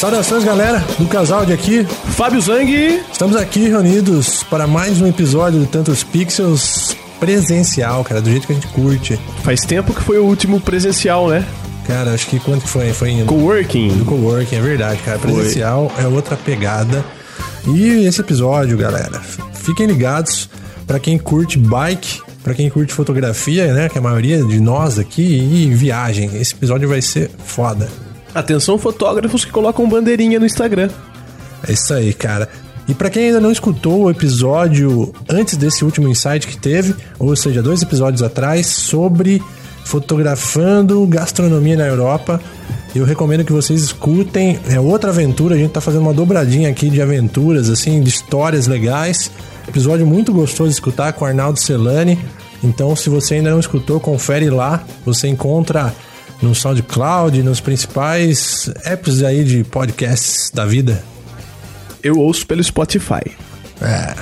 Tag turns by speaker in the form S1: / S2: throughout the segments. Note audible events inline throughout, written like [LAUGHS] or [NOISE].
S1: Saudações, galera, Lucas Aldi aqui.
S2: Fábio Zang.
S1: Estamos aqui reunidos para mais um episódio do Tantos Pixels presencial, cara, do jeito que a gente curte.
S2: Faz tempo que foi o último presencial, né?
S1: Cara, acho que quanto que foi? Foi indo.
S2: Coworking.
S1: Do coworking, é verdade, cara. Presencial foi. é outra pegada. E esse episódio, galera, fiquem ligados para quem curte bike, para quem curte fotografia, né, que a maioria de nós aqui e viagem. Esse episódio vai ser foda.
S2: Atenção fotógrafos que colocam bandeirinha no Instagram.
S1: É isso aí, cara. E para quem ainda não escutou o episódio antes desse último insight que teve, ou seja, dois episódios atrás, sobre fotografando gastronomia na Europa, eu recomendo que vocês escutem. É outra aventura, a gente tá fazendo uma dobradinha aqui de aventuras, assim, de histórias legais. Episódio muito gostoso de escutar com Arnaldo Celani. Então, se você ainda não escutou, confere lá. Você encontra no SoundCloud, nos principais apps aí de podcasts da vida.
S2: Eu ouço pelo Spotify.
S1: É.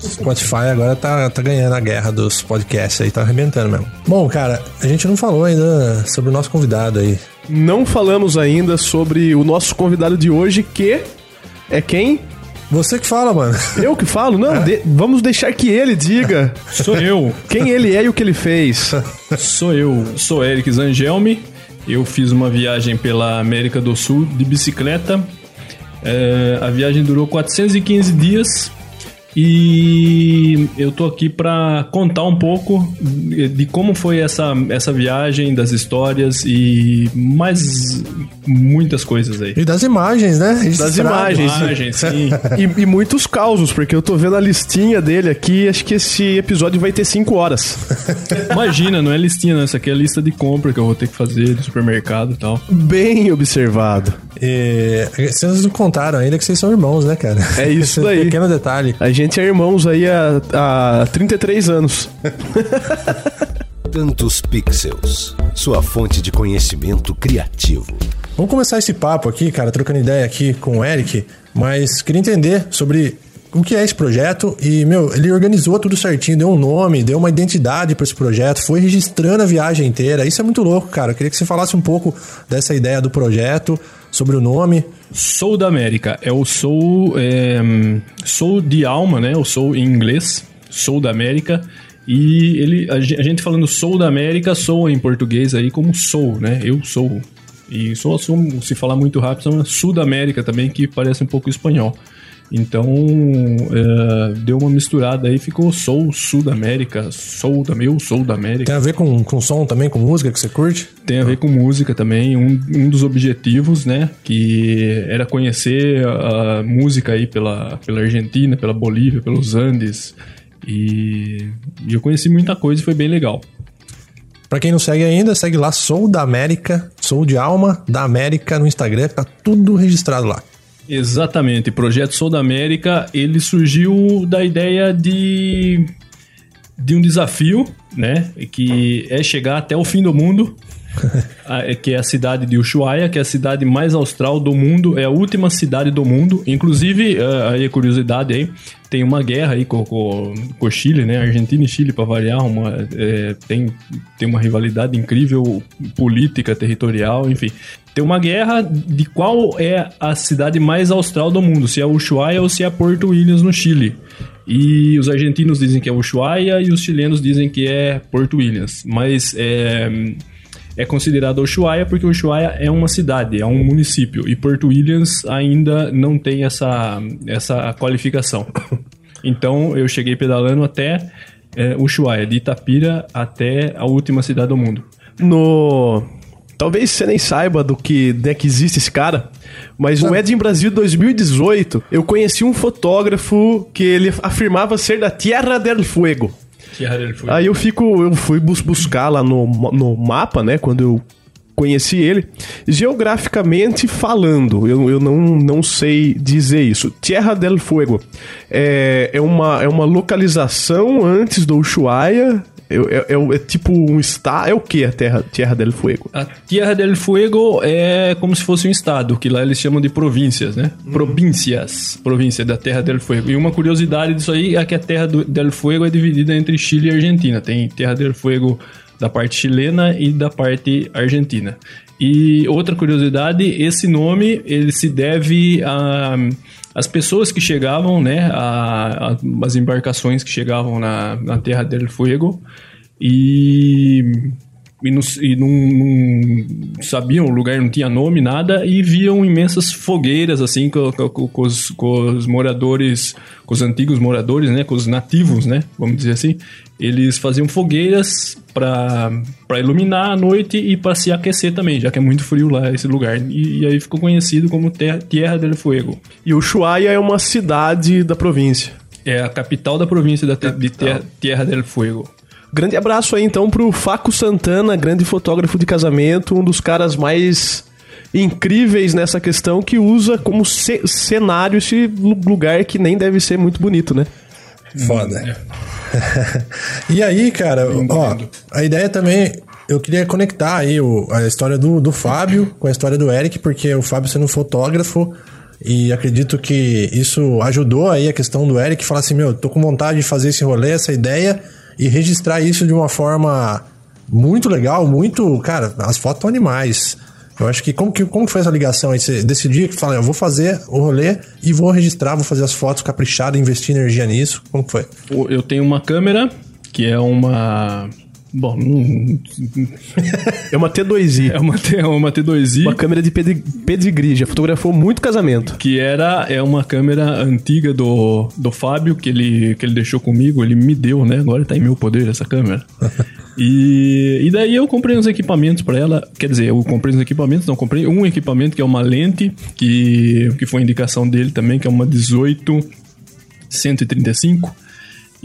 S1: Spotify agora tá, tá ganhando a guerra dos podcasts aí, tá arrebentando mesmo. Bom, cara, a gente não falou ainda sobre o nosso convidado aí.
S2: Não falamos ainda sobre o nosso convidado de hoje, que é quem?
S1: Você que fala, mano.
S2: Eu que falo? Não, é. de, vamos deixar que ele diga. [LAUGHS]
S3: Sou eu.
S2: Quem ele é e o que ele fez.
S3: Sou eu. Sou Eric Zangelmi. Eu fiz uma viagem pela América do Sul de bicicleta. É, a viagem durou 415 dias e eu tô aqui para contar um pouco de como foi essa, essa viagem, das histórias e mais muitas coisas aí.
S1: E das imagens, né?
S2: Das imagens, imagens sim. [LAUGHS] e, e, muitos causos, porque eu tô vendo a listinha dele aqui, acho que esse episódio vai ter 5 horas. [LAUGHS]
S3: Imagina, não é listinha, não. Essa aqui é a lista de compra que eu vou ter que fazer do supermercado e tal.
S2: Bem observado.
S1: E, vocês não contaram ainda que vocês são irmãos, né, cara?
S2: É isso [LAUGHS] daí.
S1: Pequeno detalhe.
S2: A gente gente é irmãos aí há, há 33 anos. [LAUGHS]
S4: Tantos Pixels, sua fonte de conhecimento criativo.
S1: Vamos começar esse papo aqui, cara, trocando ideia aqui com o Eric, mas queria entender sobre o que é esse projeto e, meu, ele organizou tudo certinho, deu um nome, deu uma identidade para esse projeto, foi registrando a viagem inteira. Isso é muito louco, cara. Eu queria que você falasse um pouco dessa ideia do projeto, sobre o nome.
S3: Sou da América. É o Sou. É, de alma, né? O Sou em inglês. Sou da América. E ele, a gente falando Sou da América, sou em português aí como sou, né? Eu sou. E sou, se falar muito rápido, Sul da América também, que parece um pouco espanhol. Então, é, deu uma misturada aí, ficou Soul Sul da América, Soul da meu, Soul da América.
S1: Tem a ver com, com som também, com música que você curte?
S3: Tem a ver com música também. Um, um dos objetivos, né, que era conhecer a, a música aí pela, pela Argentina, pela Bolívia, pelos Andes. E, e eu conheci muita coisa e foi bem legal.
S1: Pra quem não segue ainda, segue lá Sou da América, Sou de Alma da América no Instagram, tá tudo registrado lá.
S3: Exatamente. Projeto Sou da América, ele surgiu da ideia de, de um desafio, né? Que é chegar até o fim do mundo, [LAUGHS] que é a cidade de Ushuaia, que é a cidade mais austral do mundo, é a última cidade do mundo. Inclusive, é, aí curiosidade aí, tem uma guerra aí com, com, com o Chile, né? Argentina e Chile, para variar, uma, é, tem, tem uma rivalidade incrível política, territorial, enfim. Tem uma guerra de qual é a cidade mais austral do mundo, se é Ushuaia ou se é Porto Williams, no Chile. E os argentinos dizem que é Ushuaia e os chilenos dizem que é Porto Williams. Mas é, é considerado Ushuaia porque Ushuaia é uma cidade, é um município. E Porto Williams ainda não tem essa, essa qualificação. Então eu cheguei pedalando até é, Ushuaia, de Itapira até a última cidade do mundo.
S2: No Talvez você nem saiba do que, né, que existe esse cara, mas no Edin Brasil 2018, eu conheci um fotógrafo que ele afirmava ser da Tierra del Fuego. Tierra del Fuego. Aí eu fico, eu fui bus buscar lá no, no mapa, né, quando eu conheci ele. Geograficamente falando, eu, eu não, não sei dizer isso. Tierra del Fuego é, é, uma, é uma localização antes do Ushuaia, é, tipo um estado. É o que a Terra, Terra del Fuego?
S3: A Terra del Fuego é como se fosse um estado, que lá eles chamam de províncias, né? Uhum. Províncias. Província da Terra del Fuego. E uma curiosidade disso aí é que a Terra do, del Fuego é dividida entre Chile e Argentina. Tem Terra del Fuego da parte chilena e da parte argentina. E outra curiosidade, esse nome ele se deve a as pessoas que chegavam, né, a, a, as embarcações que chegavam na, na Terra del Fuego e, e, não, e não, não, sabiam o lugar, não tinha nome, nada, e viam imensas fogueiras, assim, com, com, com, os, com os moradores, com os antigos moradores, né, com os nativos, né, vamos dizer assim, eles faziam fogueiras para iluminar a noite e para se aquecer também, já que é muito frio lá esse lugar. E, e aí ficou conhecido como Terra, Tierra del Fuego.
S2: E Ushuaia é uma cidade da província.
S3: É a capital da província da, de Terra, Tierra del Fuego.
S2: Grande abraço aí então pro Faco Santana, grande fotógrafo de casamento, um dos caras mais incríveis nessa questão que usa como cenário esse lugar que nem deve ser muito bonito, né?
S1: Foda. [LAUGHS] E aí, cara, ó, a ideia também. Eu queria conectar aí o, a história do, do Fábio com a história do Eric, porque o Fábio sendo fotógrafo, e acredito que isso ajudou aí a questão do Eric falar assim: meu, tô com vontade de fazer esse rolê, essa ideia, e registrar isso de uma forma muito legal, muito. Cara, as fotos estão animais. Eu acho que como, que como foi essa ligação aí? Você decidiu que fala, eu vou fazer o rolê e vou registrar, vou fazer as fotos caprichadas, investir energia nisso. Como foi?
S3: Eu tenho uma câmera que é uma Bom, [LAUGHS]
S2: é uma T2i.
S3: É uma, T, é uma T2i.
S2: Uma câmera de pedigree, já fotografou muito casamento.
S3: Que era é uma câmera antiga do, do Fábio, que ele, que ele deixou comigo, ele me deu, né? Agora tá em meu poder essa câmera. [LAUGHS] e, e daí eu comprei uns equipamentos para ela. Quer dizer, eu comprei uns equipamentos, não, comprei um equipamento que é uma lente, que, que foi indicação dele também, que é uma 18 135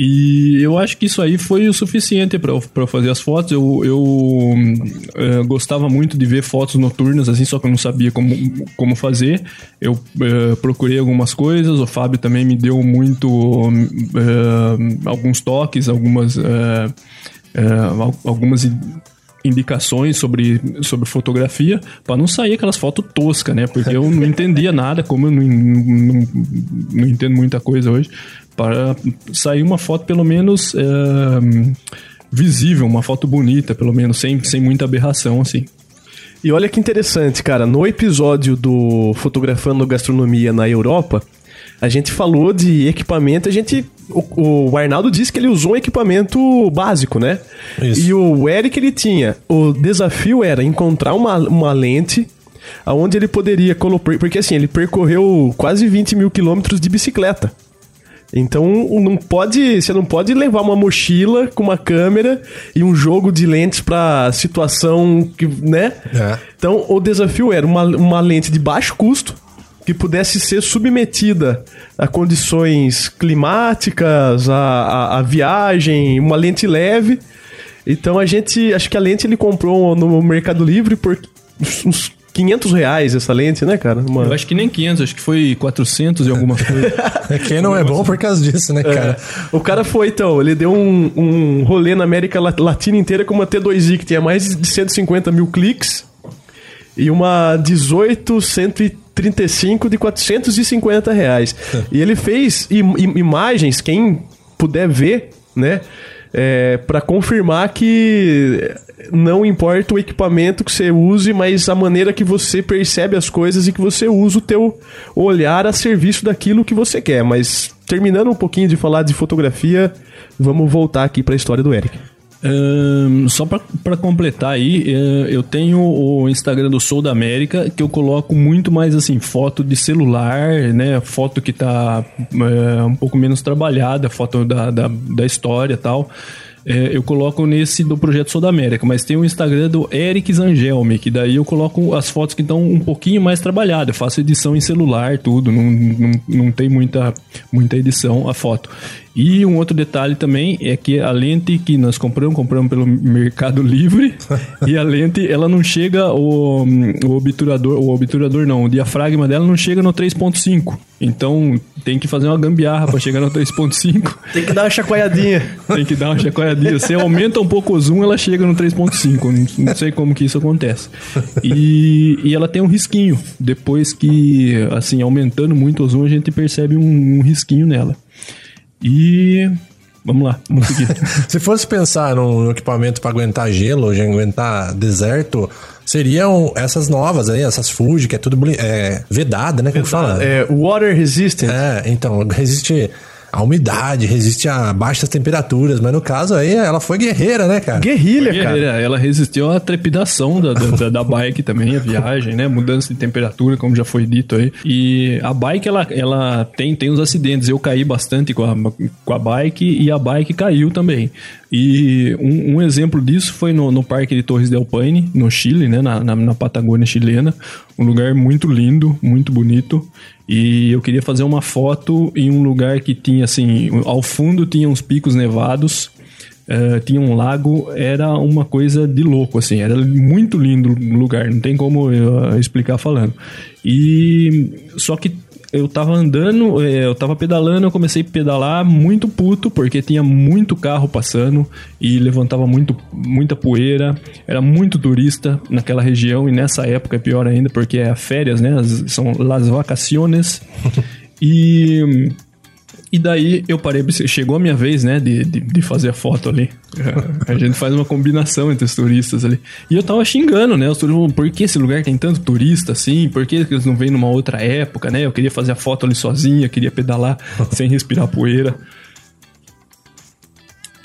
S3: e eu acho que isso aí foi o suficiente para fazer as fotos. Eu, eu é, gostava muito de ver fotos noturnas, assim, só que eu não sabia como, como fazer. Eu é, procurei algumas coisas, o Fábio também me deu muito. É, alguns toques, algumas. algumas indicações sobre, sobre fotografia para não sair aquelas fotos toscas, né? Porque eu não entendia nada, como eu não, não, não entendo muita coisa hoje para sair uma foto pelo menos é, visível, uma foto bonita, pelo menos, sem, sem muita aberração, assim.
S2: E olha que interessante, cara, no episódio do Fotografando Gastronomia na Europa, a gente falou de equipamento, a gente. O, o, Arnaldo disse que ele usou um equipamento básico, né? Isso. E o Eric ele tinha. O desafio era encontrar uma, uma lente aonde ele poderia colocar. Porque assim, ele percorreu quase 20 mil quilômetros de bicicleta. Então não pode, você não pode levar uma mochila com uma câmera e um jogo de lentes para situação que, né? É. Então o desafio era uma, uma lente de baixo custo que pudesse ser submetida a condições climáticas, a, a, a viagem, uma lente leve. Então a gente, acho que a lente ele comprou no Mercado Livre por uns 500 reais essa lente, né, cara?
S3: Uma... Eu acho que nem 500, acho que foi 400 e alguma [LAUGHS] coisa.
S1: é que não é bom por causa disso, né, cara?
S2: É. O cara foi, então, ele deu um, um rolê na América Latina inteira com uma T2i que tinha mais de 150 mil cliques e uma 18 135 de 450 reais. e ele fez im imagens, quem puder ver, né? É, para confirmar que não importa o equipamento que você use, mas a maneira que você percebe as coisas e que você usa o teu olhar a serviço daquilo que você quer. Mas terminando um pouquinho de falar de fotografia, vamos voltar aqui para a história do Eric.
S3: Um, só para completar aí, eh, eu tenho o Instagram do Sou da América que eu coloco muito mais assim foto de celular, né, foto que tá é, um pouco menos trabalhada, foto da, da, da história tal é, eu coloco nesse do Projeto Sul da América, mas tem o Instagram do Eric Zangelme, que daí eu coloco as fotos que estão um pouquinho mais trabalhadas. Eu faço edição em celular, tudo, não, não, não tem muita, muita edição a foto. E um outro detalhe também é que a lente que nós compramos, compramos pelo Mercado Livre, [LAUGHS] e a lente, ela não chega, o, o obturador, o obturador não, o diafragma dela não chega no 3.5. Então tem que fazer uma gambiarra para chegar no 3.5. [LAUGHS]
S2: Tem que dar uma chacoalhadinha.
S3: tem que dar uma chacoalhadinha. Você aumenta um pouco o zoom, ela chega no 3.5. Não sei como que isso acontece. E, e ela tem um risquinho. Depois que, assim, aumentando muito o zoom, a gente percebe um, um risquinho nela. E Vamos lá, vamos seguir. [LAUGHS]
S1: Se fosse pensar num equipamento para aguentar gelo, ou aguentar deserto, seriam essas novas aí, essas Fuji, que é tudo é, vedada, né? Como fala?
S2: É, water resistant.
S1: É, então, resiste a umidade, resiste a baixas temperaturas, mas no caso aí ela foi guerreira, né, cara?
S2: Guerrilha, cara. Guerreira.
S3: Ela resistiu à trepidação da, da, da, bike também, a viagem, né? Mudança de temperatura, como já foi dito aí. E a bike, ela, ela tem, tem uns acidentes. Eu caí bastante com a, com a bike e a bike caiu também. E um, um, exemplo disso foi no, no Parque de Torres del Paine, no Chile, né, na, na, na, Patagônia chilena. Um lugar muito lindo, muito bonito. E eu queria fazer uma foto em um lugar que tinha, assim, ao fundo tinha uns picos nevados. Uh, tinha um lago, era uma coisa de louco, assim, era muito lindo o lugar, não tem como eu, uh, explicar falando. E só que eu tava andando, é, eu tava pedalando, eu comecei a pedalar muito puto, porque tinha muito carro passando e levantava muito, muita poeira, era muito turista naquela região e nessa época é pior ainda, porque é férias, né? São las vacaciones. [LAUGHS] e e daí eu parei, chegou a minha vez, né, de, de, de, fazer a foto ali. [LAUGHS] A gente faz uma combinação entre os turistas ali. E eu tava xingando, né, os turistas, por que esse lugar tem tanto turista assim? Por que eles não vêm numa outra época, né? Eu queria fazer a foto ali sozinha, queria pedalar [LAUGHS] sem respirar poeira.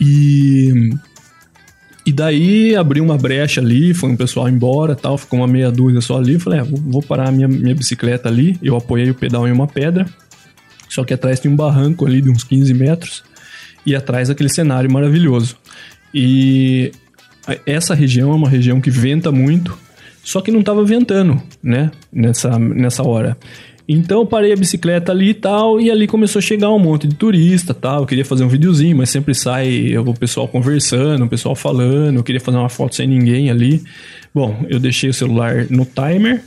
S3: E... E daí abri uma brecha ali, foi um pessoal embora tal, ficou uma meia dúzia só ali. Falei, é, vou parar a minha, minha bicicleta ali. Eu apoiei o pedal em uma pedra só que atrás tem um barranco ali de uns 15 metros e atrás aquele cenário maravilhoso. E essa região é uma região que venta muito, só que não estava ventando, né, nessa, nessa hora. Então eu parei a bicicleta ali e tal, e ali começou a chegar um monte de turista tal. Eu queria fazer um videozinho, mas sempre sai o pessoal conversando, o pessoal falando. Eu queria fazer uma foto sem ninguém ali. Bom, eu deixei o celular no timer,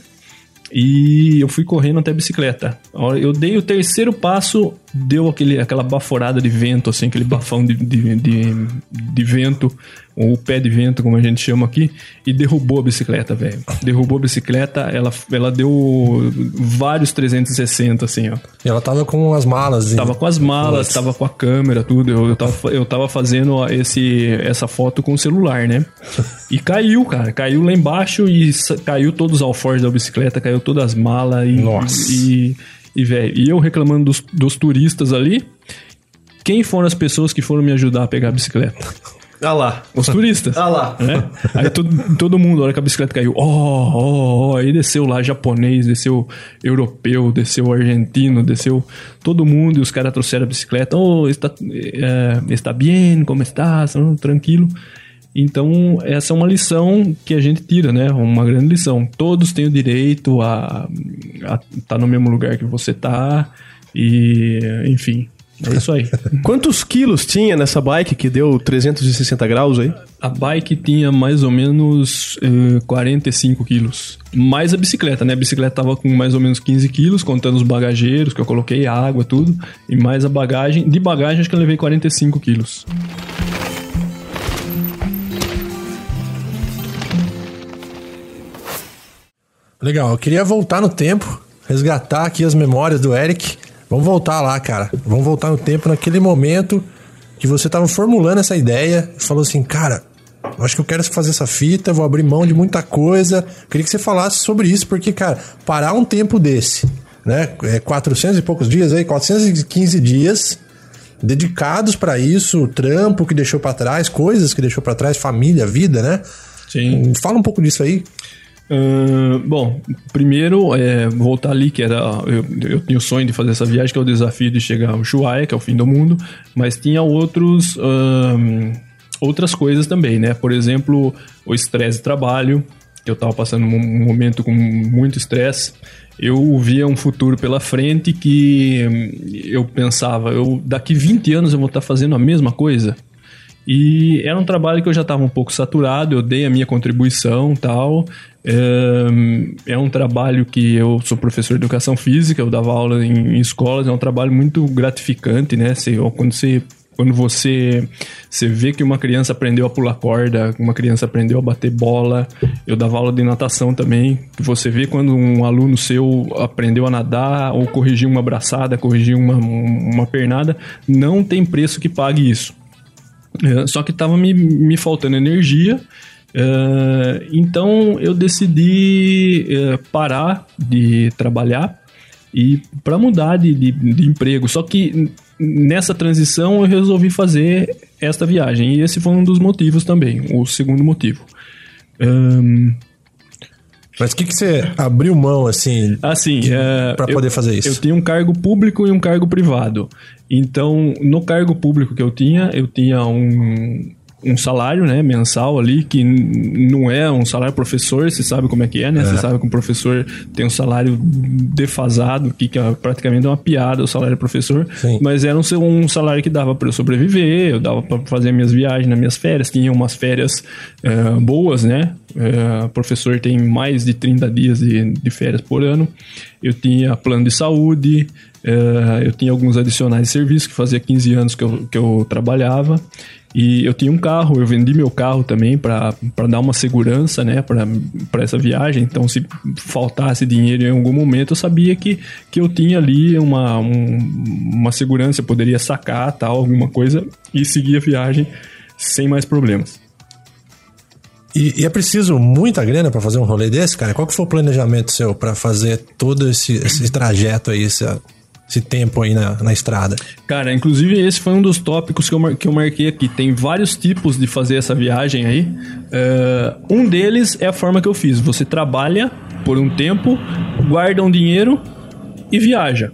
S3: e eu fui correndo até a bicicleta. Eu dei o terceiro passo, deu aquele, aquela baforada de vento, assim, aquele bafão de, de, de, de vento ou o pé de vento, como a gente chama aqui, e derrubou a bicicleta, velho. Derrubou a bicicleta, ela, ela deu vários 360, assim, ó.
S1: E ela tava com as malas.
S3: Tava com as malas, Nossa. tava com a câmera, tudo. Eu, eu, tava, eu tava fazendo esse, essa foto com o celular, né? [LAUGHS] E caiu, cara. Caiu lá embaixo e caiu todos os alforjes da bicicleta, caiu todas as malas e...
S1: Nossa.
S3: E, e, velho, e eu reclamando dos, dos turistas ali... Quem foram as pessoas que foram me ajudar a pegar a bicicleta? [LAUGHS]
S2: Ah lá.
S3: Os turistas.
S2: Ah lá.
S3: Né? Aí todo, todo mundo, a hora que a bicicleta caiu, ó, ó, ó, aí desceu lá japonês, desceu europeu, desceu argentino, desceu todo mundo e os caras trouxeram a bicicleta. Oh, está, é, está bem, como está? Tranquilo. Então, essa é uma lição que a gente tira, né? Uma grande lição. Todos têm o direito a estar tá no mesmo lugar que você tá e, enfim, é isso aí. [LAUGHS]
S2: Quantos quilos tinha nessa bike que deu 360 graus aí?
S3: A bike tinha mais ou menos eh, 45 quilos. Mais a bicicleta, né? A bicicleta tava com mais ou menos 15 quilos, contando os bagageiros que eu coloquei, água, tudo. E mais a bagagem. De bagagem, acho que eu levei 45 quilos.
S1: Legal, eu queria voltar no tempo, resgatar aqui as memórias do Eric Vamos voltar lá, cara. Vamos voltar no tempo, naquele momento que você estava formulando essa ideia e falou assim, cara, eu acho que eu quero fazer essa fita, vou abrir mão de muita coisa. Queria que você falasse sobre isso, porque, cara, parar um tempo desse, né? É 400 e poucos dias aí, 415 dias dedicados para isso, trampo que deixou para trás, coisas que deixou para trás, família, vida, né?
S3: Sim.
S1: Fala um pouco disso aí.
S3: Uh, bom, primeiro, é, voltar ali, que era. Eu, eu tinha o sonho de fazer essa viagem, que é o desafio de chegar ao Ushuaia, que é o fim do mundo, mas tinha outros. Outras coisas também, né? Por exemplo, o estresse de trabalho, que eu estava passando um momento com muito estresse, eu via um futuro pela frente que hum, eu pensava, eu daqui 20 anos eu vou estar fazendo a mesma coisa. E era um trabalho que eu já estava um pouco saturado, eu dei a minha contribuição tal. É, um trabalho que eu sou professor de educação física, eu dava aula em, escolas, é um trabalho muito gratificante, né? Você, quando você quando você, você vê que uma criança aprendeu a pular corda, uma criança aprendeu a bater bola, eu dava aula de natação também, você vê quando um aluno seu aprendeu a nadar ou corrigiu uma braçada, corrigiu uma, uma pernada, não tem preço que pague isso. Só que estava me, me faltando energia, é, então eu decidi é, parar de trabalhar e para mudar de, de, de, emprego. Só que nessa transição eu resolvi fazer esta viagem e esse foi um dos motivos também, o segundo motivo. Um,
S1: mas o que, que você abriu mão, assim,
S3: assim uh,
S1: para poder fazer isso?
S3: Eu tinha um cargo público e um cargo privado. Então, no cargo público que eu tinha, eu tinha um, um salário, né, mensal ali, que não é um salário professor, você sabe como é que é, né? É. Você sabe que um professor tem um salário defasado, que, que é praticamente uma piada o salário professor, Sim. mas era um, um salário que dava para eu sobreviver, eu dava para fazer minhas viagens nas minhas férias, tinha umas férias uh, boas, né? Uh, professor tem mais de 30 dias de, de férias por ano. Eu tinha plano de saúde, uh, eu tinha alguns adicionais de serviço, que fazia 15 anos que eu, que eu trabalhava. E eu tinha um carro, eu vendi meu carro também para dar uma segurança, né, para essa viagem. Então, se faltasse dinheiro em algum momento, eu sabia que, que eu tinha ali uma, um, uma segurança, eu poderia sacar tal, alguma coisa e seguir a viagem sem mais problemas.
S1: E, e, é preciso muita grana para fazer um rolê desse, cara? Qual que foi o planejamento seu para fazer todo esse, esse trajeto aí, esse, esse tempo aí na, na estrada?
S3: Cara, inclusive esse foi um dos tópicos que eu, que eu marquei aqui. Tem vários tipos de fazer essa viagem aí. Uh, um deles é a forma que eu fiz. Você trabalha por um tempo, guarda um dinheiro e viaja.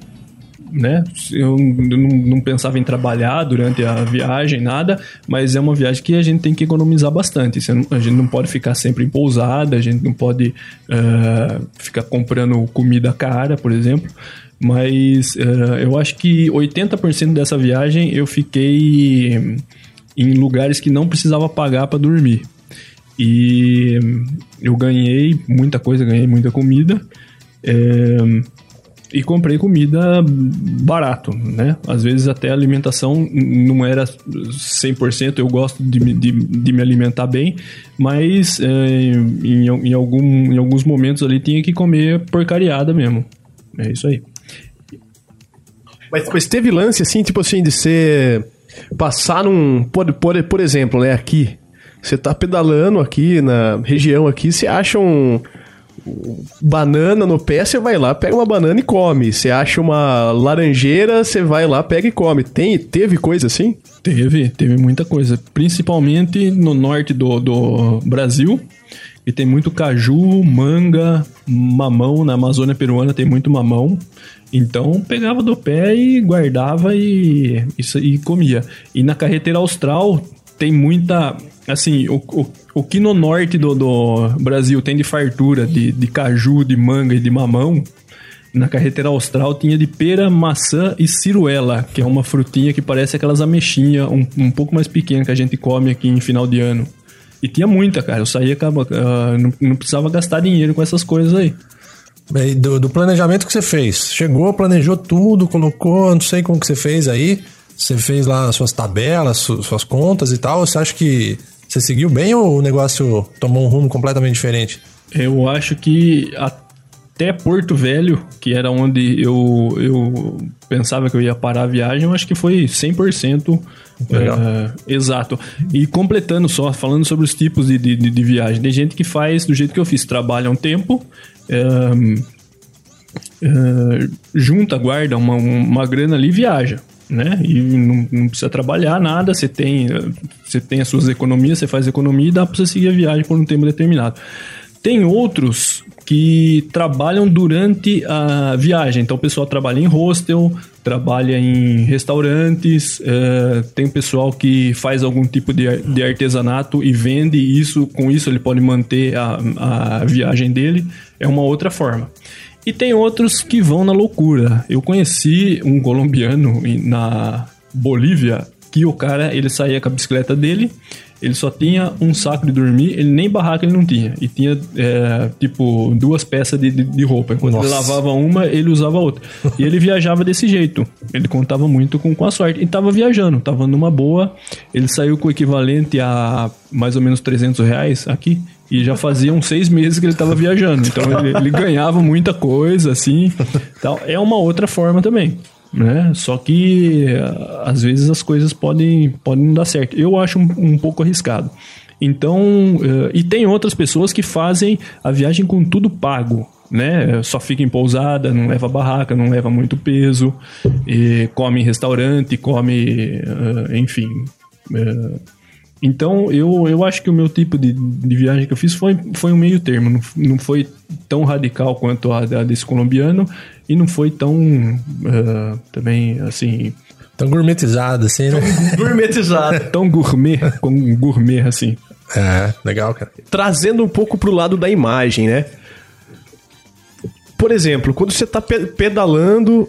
S3: Né? Eu não, não, pensava em trabalhar durante a viagem, nada, mas é uma viagem que a gente tem que economizar bastante. a gente não pode ficar sempre em pousada, a gente não pode uh, ficar comprando comida cara, por exemplo. Mas uh, eu acho que 80% dessa viagem eu fiquei em lugares que não precisava pagar para dormir. E eu ganhei muita coisa, ganhei muita comida. É, e comprei comida barato, né? Às vezes até a alimentação não era 100%, eu gosto de, de, de me alimentar bem, mas é, em, em, algum, em alguns momentos ali tinha que comer porcariada mesmo. É isso aí.
S2: Mas, mas teve lance, assim, tipo assim, de ser. Passar num. Por, por, por exemplo, né, aqui. Você tá pedalando aqui na região aqui, você acha um. Banana no pé, você vai lá, pega uma banana e come. Você acha uma laranjeira, você vai lá, pega e come. Tem, teve coisa assim?
S3: Teve, teve muita coisa. Principalmente no norte do, do Brasil. E tem muito caju, manga, mamão. Na Amazônia peruana tem muito mamão. Então pegava do pé e guardava e, isso, e comia. E na carreteira austral tem muita. Assim, o, o, o que no norte do, do Brasil tem de fartura de, de caju, de manga e de mamão, na carreteira austral tinha de pera, maçã e ciruela, que é uma frutinha que parece aquelas ameixinhas um, um pouco mais pequena que a gente come aqui em final de ano. E tinha muita, cara. Eu saía, uh, não, não precisava gastar dinheiro com essas coisas aí.
S1: Do, do, planejamento que você fez. Chegou, planejou tudo, colocou, não sei como que você fez aí. Você fez lá suas tabelas, suas contas e tal. Você acha que você seguiu bem ou o negócio tomou um rumo completamente diferente?
S3: Eu acho que até Porto Velho, que era onde eu, eu pensava que eu ia parar a viagem, eu acho que foi 100% é, exato. E completando só, falando sobre os tipos de, de, de, viagem. Tem gente que faz do jeito que eu fiz, trabalha um tempo, junta, guarda uma, uma grana ali e viaja. Né? E não, não, precisa trabalhar nada, você tem, você tem as suas economias, você faz economia e dá para você seguir a viagem por um tempo determinado. Tem outros que trabalham durante a viagem. Então, o pessoal trabalha em hostel, trabalha em restaurantes, é, tem pessoal que faz algum tipo de, de artesanato e vende isso. Com isso, ele pode manter a, a viagem dele. É uma outra forma. E tem outros que vão na loucura. Eu conheci um colombiano na Bolívia que o cara ele saía com a bicicleta dele ele só tinha um saco de dormir, ele nem barraca ele não tinha. E tinha, é, tipo, duas peças de, de, de roupa. Enquanto Nossa. ele lavava uma, ele usava outra. e ele viajava desse jeito. Ele contava muito com, com a sorte. E tava viajando, tava numa boa. Ele saiu com o equivalente a mais ou menos 300 reais aqui. E já fazia uns seis meses que ele estava viajando. Então ele, ele ganhava muita coisa, assim. Tal. É uma outra forma também né? Só que às vezes as coisas podem, podem não dar certo. Eu acho um, um pouco arriscado. Então, uh, e tem outras pessoas que fazem a viagem com tudo pago, né? Só fica em pousada, não leva barraca, não leva muito peso, come em restaurante, come, uh, enfim. Uh, então, eu, eu acho que o meu tipo de, de viagem que eu fiz foi, foi um meio termo. Não, não foi tão radical quanto a, a desse colombiano e não foi tão uh, também assim.
S1: Tão gourmetizado assim, né? [LAUGHS]
S2: gourmetizado.
S3: tão gourmet, com gourmet assim.
S1: É, legal, cara.
S2: Trazendo um pouco pro lado da imagem, né? Por exemplo, quando você tá pedalando,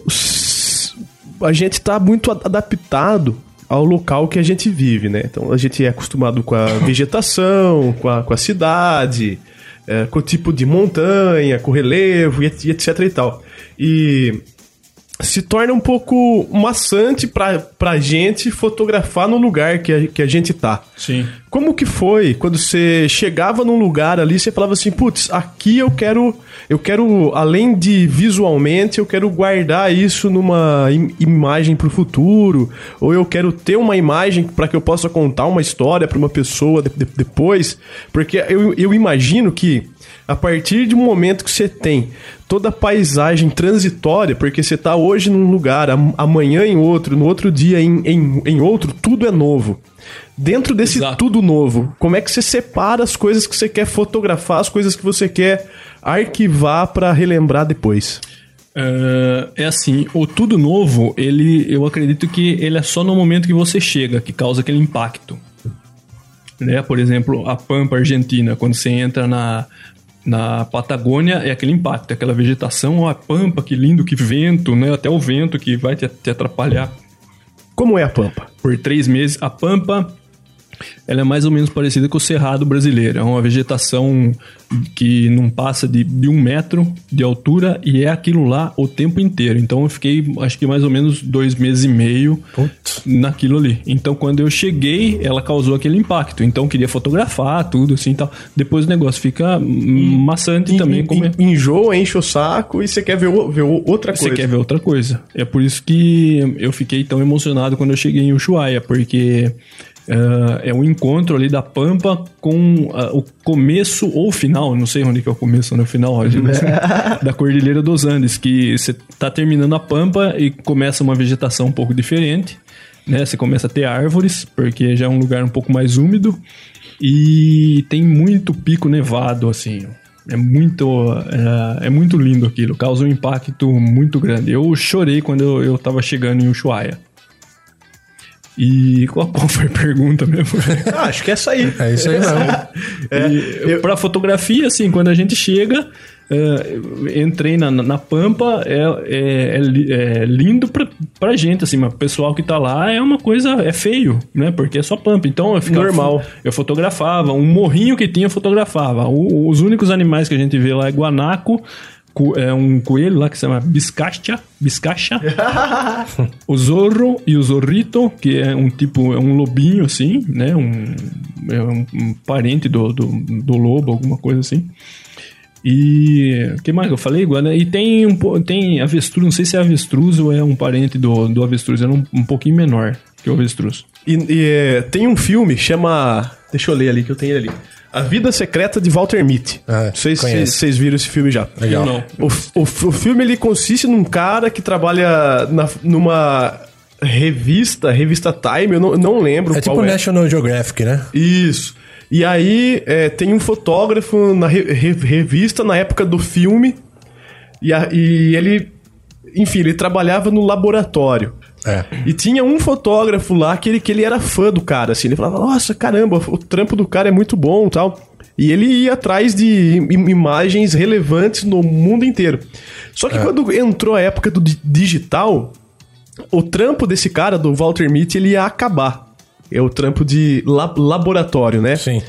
S2: a gente tá muito adaptado ao local que a gente vive, né? Então a gente é acostumado com a vegetação, com a, com a cidade, é, com o tipo de montanha, com o relevo e etc e tal. E se torna um pouco maçante pra, pra gente fotografar no lugar que a, que a gente tá.
S3: Sim.
S2: Como que foi quando você chegava num lugar ali, você falava assim, putz, aqui eu quero, eu quero, além de visualmente, eu quero guardar isso numa im imagem pro futuro, ou eu quero ter uma imagem para que eu possa contar uma história para uma pessoa de de depois, porque eu, eu imagino que a partir de um momento que você tem toda a paisagem transitória, porque você está hoje num lugar, amanhã em outro, no outro dia em, em, em outro, tudo é novo. Dentro desse Exato. tudo novo, como é que você separa as coisas que você quer fotografar, as coisas que você quer arquivar para relembrar depois?
S3: Uh, é assim, o tudo novo, ele, eu acredito que ele é só no momento que você chega, que causa aquele impacto. Né? Por exemplo, a Pampa Argentina, quando você entra na, na Patagônia é aquele impacto, é aquela vegetação, ó, a pampa, que lindo, que vento, né? Até o vento que vai te, te atrapalhar.
S2: Como é a pampa?
S3: Por três meses. A pampa ela é mais ou menos parecida com o cerrado brasileiro. É uma vegetação que não passa de, de, um metro de altura e é aquilo lá o tempo inteiro. Então eu fiquei, acho que mais ou menos dois meses e meio Putz. naquilo ali. Então quando eu cheguei, ela causou aquele impacto. Então eu queria fotografar tudo assim tal. Depois o negócio fica maçante e, também.
S2: como é. Enjoa, enche o saco e você quer ver, ver outra coisa.
S3: Você quer ver outra coisa. É por isso que eu fiquei tão emocionado quando eu cheguei em Ushuaia, porque é um encontro ali da Pampa com uh, o começo ou final, não sei onde que é o começo, né? final, [LAUGHS] [LAUGHS] da Cordilheira dos Andes, que você tá terminando a Pampa e começa uma vegetação um pouco diferente, né? Você começa a ter árvores, porque já é um lugar um pouco mais úmido e tem muito pico nevado, assim. É muito, é, é muito lindo aquilo, causa um impacto muito grande. Eu chorei quando eu, eu tava chegando em Ushuaia. E qual, [LAUGHS] qual foi a pergunta mesmo?
S2: ah, acho que é essa aí.
S1: É isso aí mesmo. [LAUGHS]
S3: é, eu... Pra fotografia, assim, quando a gente chega, uh, entrei na, na Pampa, é, é, é, é, lindo pra, pra gente, assim, mas o pessoal que tá lá é uma coisa, é feio, né? Porque é só Pampa. Então eu ficava,
S2: Normal.
S3: Eu fotografava, um morrinho que tinha, eu fotografava. O, os únicos animais que a gente vê lá é guanaco, é um coelho lá que se chama Biscacha, Biscacha. [LAUGHS] o Zorro e o Zorrito, que é um tipo, é um lobinho assim, né? Um, é um, um parente do, do, do, lobo, alguma coisa assim. E que mais eu falei, Guana? E tem um tem avestruz, não sei se é avestruz ou é um parente do, do avestruz, é um, um pouquinho menor que o avestruz.
S2: E, e é, tem um filme, chama. Deixa eu ler ali que eu tenho ele ali. A Vida Secreta de Walter Mitty. Ah, não sei se vocês viram esse filme já.
S1: Legal. Não.
S2: O, o, o, filme ele consiste num cara que trabalha na, numa revista, revista Time, eu não, não lembro
S1: é tipo
S2: qual
S1: tipo é. National Geographic, né?
S2: Isso. E aí é, tem um fotógrafo na re- re- revista na época do filme. E, a- e ele, enfim, ele trabalhava no laboratório.
S1: É.
S2: E tinha um fotógrafo lá que ele, que ele era fã do cara, assim. Ele falava, nossa, caramba, o trampo do cara é muito bom e tal. E ele ia atrás de im- imagens relevantes no mundo inteiro. Só que quando entrou a época do di- digital, o trampo desse cara, do Walter Mitty, ele ia acabar. É o trampo de la- laboratório, né?
S1: Sim.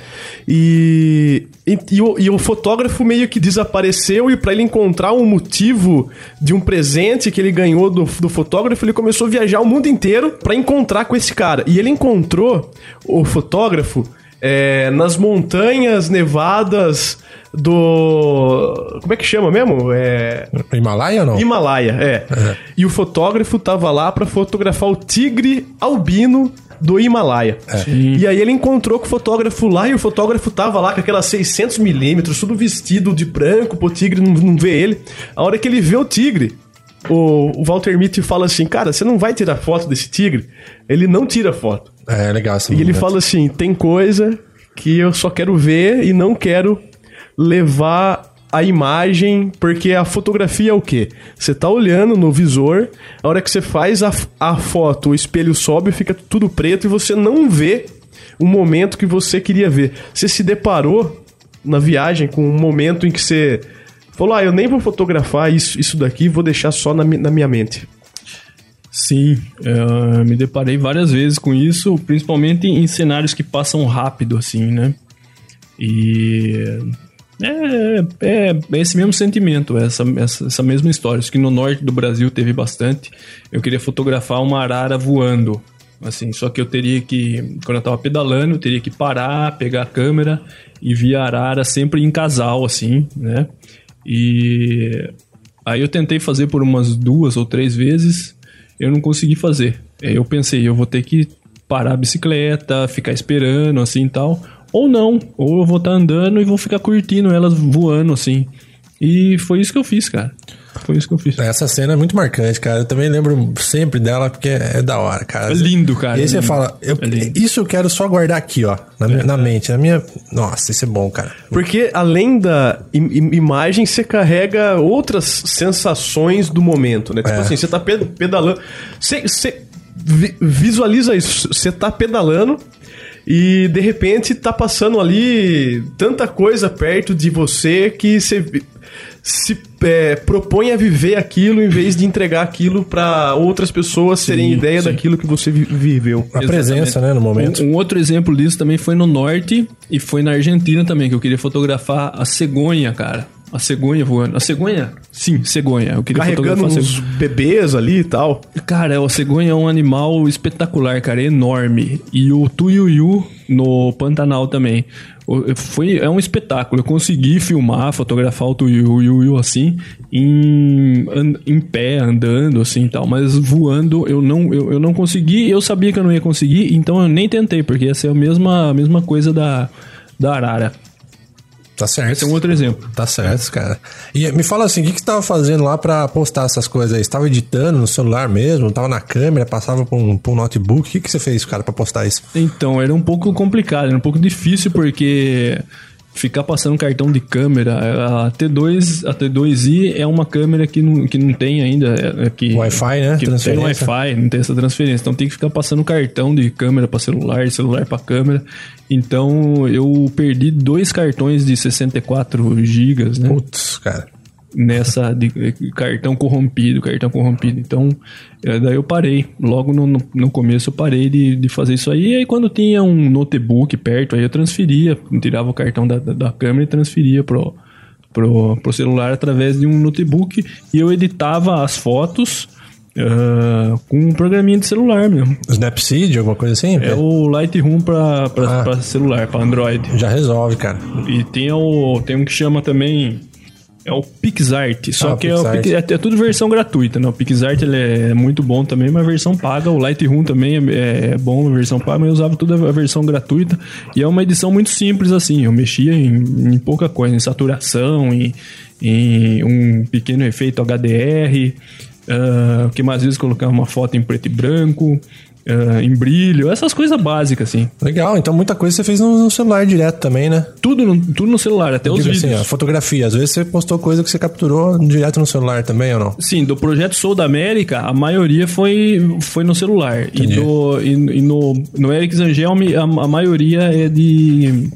S2: E, e, e o, e o fotógrafo meio que desapareceu e para ele encontrar um motivo de um presente que ele ganhou do, do fotógrafo, ele começou a viajar o mundo inteiro para encontrar com esse cara. E ele encontrou o fotógrafo é, nas montanhas nevadas do. Como é que chama mesmo? É.
S1: Himalaia ou não?
S2: Himalaia, é. E o fotógrafo tava lá pra fotografar o tigre albino do Himalaia. E aí ele encontrou com o fotógrafo lá e o fotógrafo tava lá com aquelas 600 milímetros, tudo vestido de branco, pro tigre não, não ver ele. A hora que ele vê o tigre, o, o Walter Mitty fala assim, cara, você não vai tirar foto desse tigre? Ele não tira foto.
S1: É, legal esse
S2: E ele
S1: momento.
S2: fala assim: tem coisa que eu só quero ver e não quero levar a imagem, porque a fotografia é o quê? Você tá olhando no visor, a hora que você faz a, a foto, o espelho sobe, fica tudo preto e você não vê o momento que você queria ver. Você se deparou na viagem com um momento em que você falou: ah, eu nem vou fotografar isso, isso daqui, vou deixar só na, na minha mente.
S3: Sim, eu me deparei várias vezes com isso, principalmente em cenários que passam rápido, assim, né? E é, é, é esse mesmo sentimento, essa, essa, essa mesma história. Isso que no norte do Brasil teve bastante. Eu queria fotografar uma arara voando. Assim, só que eu teria que, quando eu tava pedalando, eu teria que parar, pegar a câmera e ver a arara sempre em casal, assim, né? E aí eu tentei fazer por umas duas ou três vezes, eu não consegui fazer. Aí eu pensei, eu vou ter que parar a bicicleta, ficar esperando, assim e tal. Ou não, ou eu vou estar andando e vou ficar curtindo elas voando, assim. E foi isso que eu fiz, cara. Foi isso que eu fiz.
S1: Essa cena é muito marcante, cara. Eu também lembro sempre dela porque é da hora, cara.
S3: É lindo, cara.
S1: E aí
S3: é
S1: você
S3: lindo.
S1: fala, eu-
S3: É
S1: isso eu quero só guardar aqui, ó, na, minha- na mente, na minha. Nossa, isso é bom, cara.
S2: Porque além da im- im- imagem, você carrega outras sensações do momento, né? Tipo
S1: É.
S2: assim, você tá pe- pedalando. Você, você vi- visualiza isso. Você tá pedalando e de repente tá passando ali tanta coisa perto de você que você se é, propõe a viver aquilo em vez de entregar aquilo pra outras pessoas terem ideia
S3: sim.
S2: daquilo que você vi- viveu.
S1: A presença, né, no momento.
S3: Um, um outro exemplo disso também foi no norte e foi na Argentina também, que eu queria fotografar a cegonha, cara. A cegonha voando. A cegonha? Sim, cegonha. Eu queria
S2: Carregando
S3: fotografar a
S2: uns bebês ali e tal.
S3: Cara, o cegonha é um animal espetacular, cara, é enorme. E o tuiuiu no Pantanal também. Foi, é um espetáculo. Eu consegui filmar, fotografar o tuiuiu assim, em, em pé, andando assim tal. Mas voando eu não, eu, eu não consegui. Eu sabia que eu não ia conseguir, então eu nem tentei, porque ia ser a mesma, a mesma coisa da, da arara.
S1: Tá certo.
S3: Esse é um outro exemplo.
S1: Tá certo, cara. E me fala assim, o que, que você tava fazendo lá pra postar essas coisas aí? Você tava editando no celular mesmo? Tava na câmera, passava pra um, pra um notebook? O que, que você fez, cara, pra postar isso?
S3: Então, era um pouco complicado, era um pouco difícil porque ficar passando cartão de câmera, a T2, a T2i é uma câmera que não, que não tem ainda é, é que
S1: Wi-Fi, né?
S3: Que tem. Wi-Fi, não tem essa transferência. Então tem que ficar passando cartão de câmera para celular, de celular para câmera. Então eu perdi dois cartões de 64 gigas, né?
S1: Putz, cara.
S3: Nessa de cartão corrompido, cartão corrompido. Então, eh, daí eu parei. Logo no, no, começo eu parei de, de fazer isso aí. E aí quando tinha um notebook perto, aí eu transferia, tirava o cartão da, da, da câmera e transferia pro, pro, pro celular através de um notebook. E eu editava as fotos ah, com um programinha de celular mesmo.
S1: Snapseed, alguma coisa assim?
S3: É o Lightroom para
S1: Ah.
S3: celular, para Android.
S1: Já resolve, cara.
S3: E tem, o, tem um que chama também. É o PixArt. Só
S1: Ah,
S3: que é, o é, é tudo versão gratuita, né? O PixArt ele é muito bom também, mas a versão paga. O Lightroom também é, é bom, a versão paga, mas eu usava tudo a versão gratuita. E é uma edição muito simples, assim. Eu mexia em, em pouca coisa, em saturação, em, em um pequeno efeito HDR. Uh, que mais vezes colocava uma foto em preto e branco. Uh, em brilho, essas coisas básicas, assim.
S1: Legal, então muita coisa você fez no, no celular direto também, né?
S3: Tudo no, tudo no celular, até os
S1: Digo
S3: vídeos.
S1: assim, ó, fotografia. Às vezes você postou coisa que você capturou direto no celular também, ou não?
S3: Sim, do projeto Sou da América, a maioria foi, foi no celular. E,
S1: Entendi.
S3: do, e, e no, no Eric Angelme, a, a maioria é de.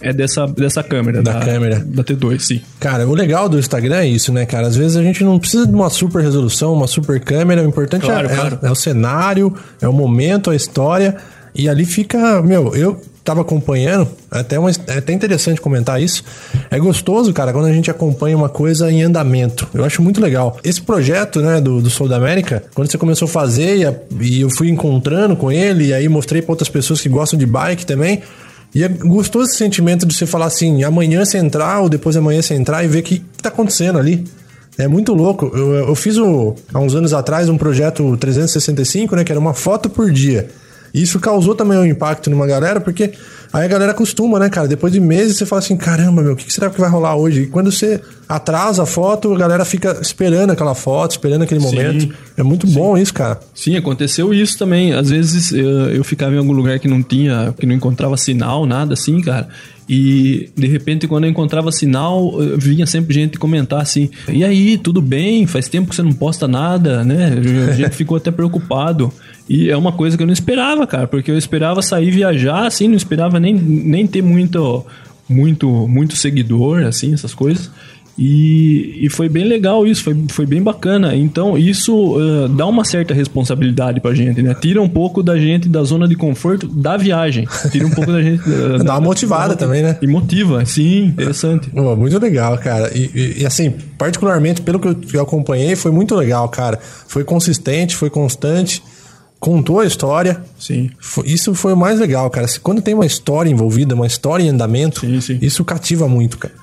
S3: É dessa, dessa câmera.
S1: Da câmera.
S3: Da T2, sim.
S1: Cara, o legal do Instagram é isso, né, cara? Às vezes a gente não precisa de uma super resolução, uma super câmera. O importante
S3: Claro,
S1: é, é-
S3: claro.
S1: é o cenário, é o momento, a história. E ali fica, meu, eu tava acompanhando, é até, uma, é até interessante comentar isso. É gostoso, cara, quando a gente acompanha uma coisa em andamento. Eu acho muito legal. Esse projeto, né, do, do Sul da América, quando você começou a fazer e, a- e eu fui encontrando com ele, e aí mostrei pra outras pessoas que gostam de bike também. E é gostoso esse sentimento de você falar assim, amanhã você entrar ou depois de amanhã você entrar e ver o que, que tá acontecendo ali. É muito louco. Eu, eu fiz o, há uns anos atrás um projeto 365, né? Que era uma foto por dia. E isso causou também um impacto numa galera, porque aí a galera acostuma, né, cara? Depois de meses você fala assim, caramba, meu, o que será que vai rolar hoje? E quando você atrasa a foto, a galera fica esperando aquela foto, esperando aquele momento. É muito bom isso, cara.
S3: Sim, aconteceu isso também. Às vezes eu, eu ficava em algum lugar que não tinha, que não encontrava sinal, nada assim, cara. E de repente, quando eu encontrava sinal, vinha sempre gente comentar assim: E aí, tudo bem? Faz tempo que você não posta nada, né? A gente ficou até preocupado. E é uma coisa que eu não esperava, cara, porque eu esperava sair viajar, assim, não esperava nem, nem ter muito, muito, muito seguidor, assim, essas coisas. E, e foi bem legal isso, foi, foi bem bacana. Então, isso eh, dá uma certa responsabilidade pra gente, né? Tira um pouco da gente da zona de conforto da viagem. Tira um pouco da gente.
S1: Dá uma motivada
S3: da-
S1: também, né?
S3: E motiva, sim, interessante.
S1: Muito legal, cara. E, e- e, assim, particularmente pelo que eu acompanhei, foi muito legal, cara. Foi consistente, foi constante, contou a história.
S3: Sim.
S1: Isso foi o mais legal, cara. Se- Quando tem uma história envolvida, uma história em andamento,
S3: Sim, sim.
S1: isso cativa muito, cara.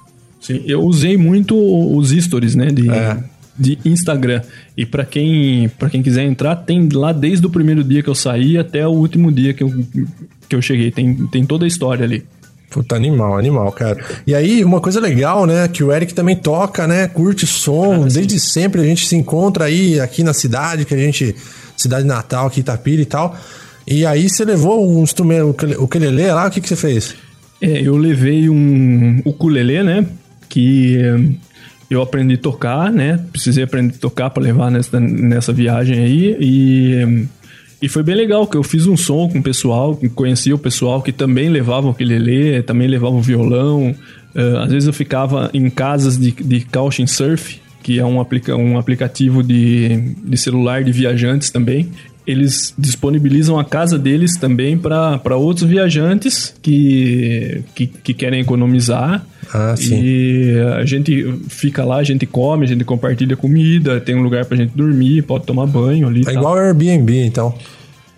S3: Sim, eu usei muito os stories, né, de,
S1: É.
S3: de Instagram. E pra quem, pra quem quiser entrar, tem lá desde o primeiro dia que eu saí até o último dia que eu, que eu cheguei. Tem, tem toda a história ali.
S1: Puta, animal, animal, cara. E aí, uma coisa legal, né, que o Eric também toca, né, curte som, desde sempre a gente se encontra aí, aqui na cidade, que a gente, cidade natal, aqui Itapira e tal. E aí você levou um instrumento, o ukulele lá, o que que você fez?
S3: É, eu levei um ukulele, né? Que eh, eu aprendi a tocar, né? Precisei aprender a tocar para levar nessa, nessa viagem aí. E, eh, e foi bem legal, que eu fiz um som com o pessoal, conhecia o pessoal que também levava o ukulele, também levava o violão. Eh, às vezes eu ficava em casas de, de couching surf, que é um, aplica um aplicativo de, de celular de viajantes também. Eles disponibilizam a casa deles também para outros viajantes que, que, que querem economizar.
S1: Ah, sim.
S3: E a gente fica lá, a gente come, a gente compartilha comida, tem um lugar pra gente dormir, pode tomar banho ali.
S1: É igual o Airbnb, então.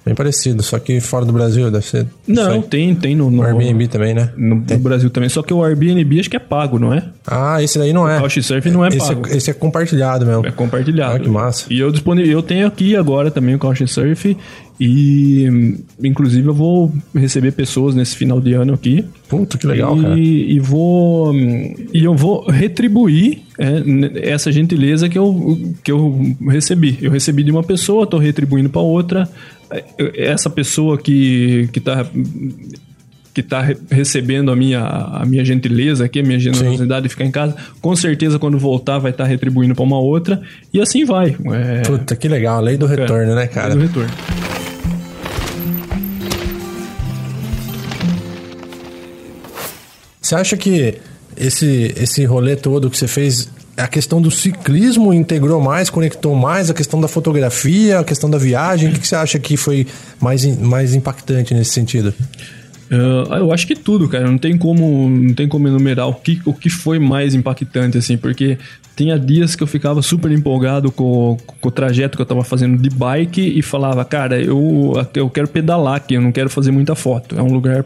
S1: Bem parecido, só que fora do Brasil deve ser.
S3: Não, tem, tem no, no,
S1: Airbnb também, né?
S3: no, no Brasil também. Só que o Airbnb acho que é pago, não é?
S1: Ah, esse daí não é.
S3: O Couchsurfing não é
S1: esse,
S3: pago.
S1: é esse é compartilhado mesmo.
S3: É compartilhado.
S1: Ah, que massa.
S3: E eu disponível, eu tenho aqui agora também o Couchsurf e inclusive eu vou receber pessoas nesse final de ano aqui.
S1: Puta, que legal,
S3: e,
S1: cara.
S3: e vou e eu vou retribuir é, essa gentileza que eu, que eu recebi. Eu recebi de uma pessoa, tô retribuindo para outra. É, Essa pessoa que que tá que tá re- recebendo a minha, a minha gentileza aqui, a minha generosidade de ficar em casa, com certeza quando voltar vai estar retribuindo para uma outra e assim vai. É,
S1: Puta, que legal. Lei do retorno, né, cara?
S3: do retorno.
S1: Você acha que esse, esse rolê todo que você fez, a questão do ciclismo integrou mais, conectou mais, a questão da fotografia, a questão da viagem? O que que você acha que foi mais, mais impactante nesse sentido?
S3: Ah, eu acho que tudo, cara. Não tem como, não tem como enumerar o que, o que foi mais impactante, assim, porque tinha dias que eu ficava super empolgado com, com o trajeto que eu tava fazendo de bike e falava, cara, eu, eu quero pedalar aqui, eu não quero fazer muita foto. É um lugar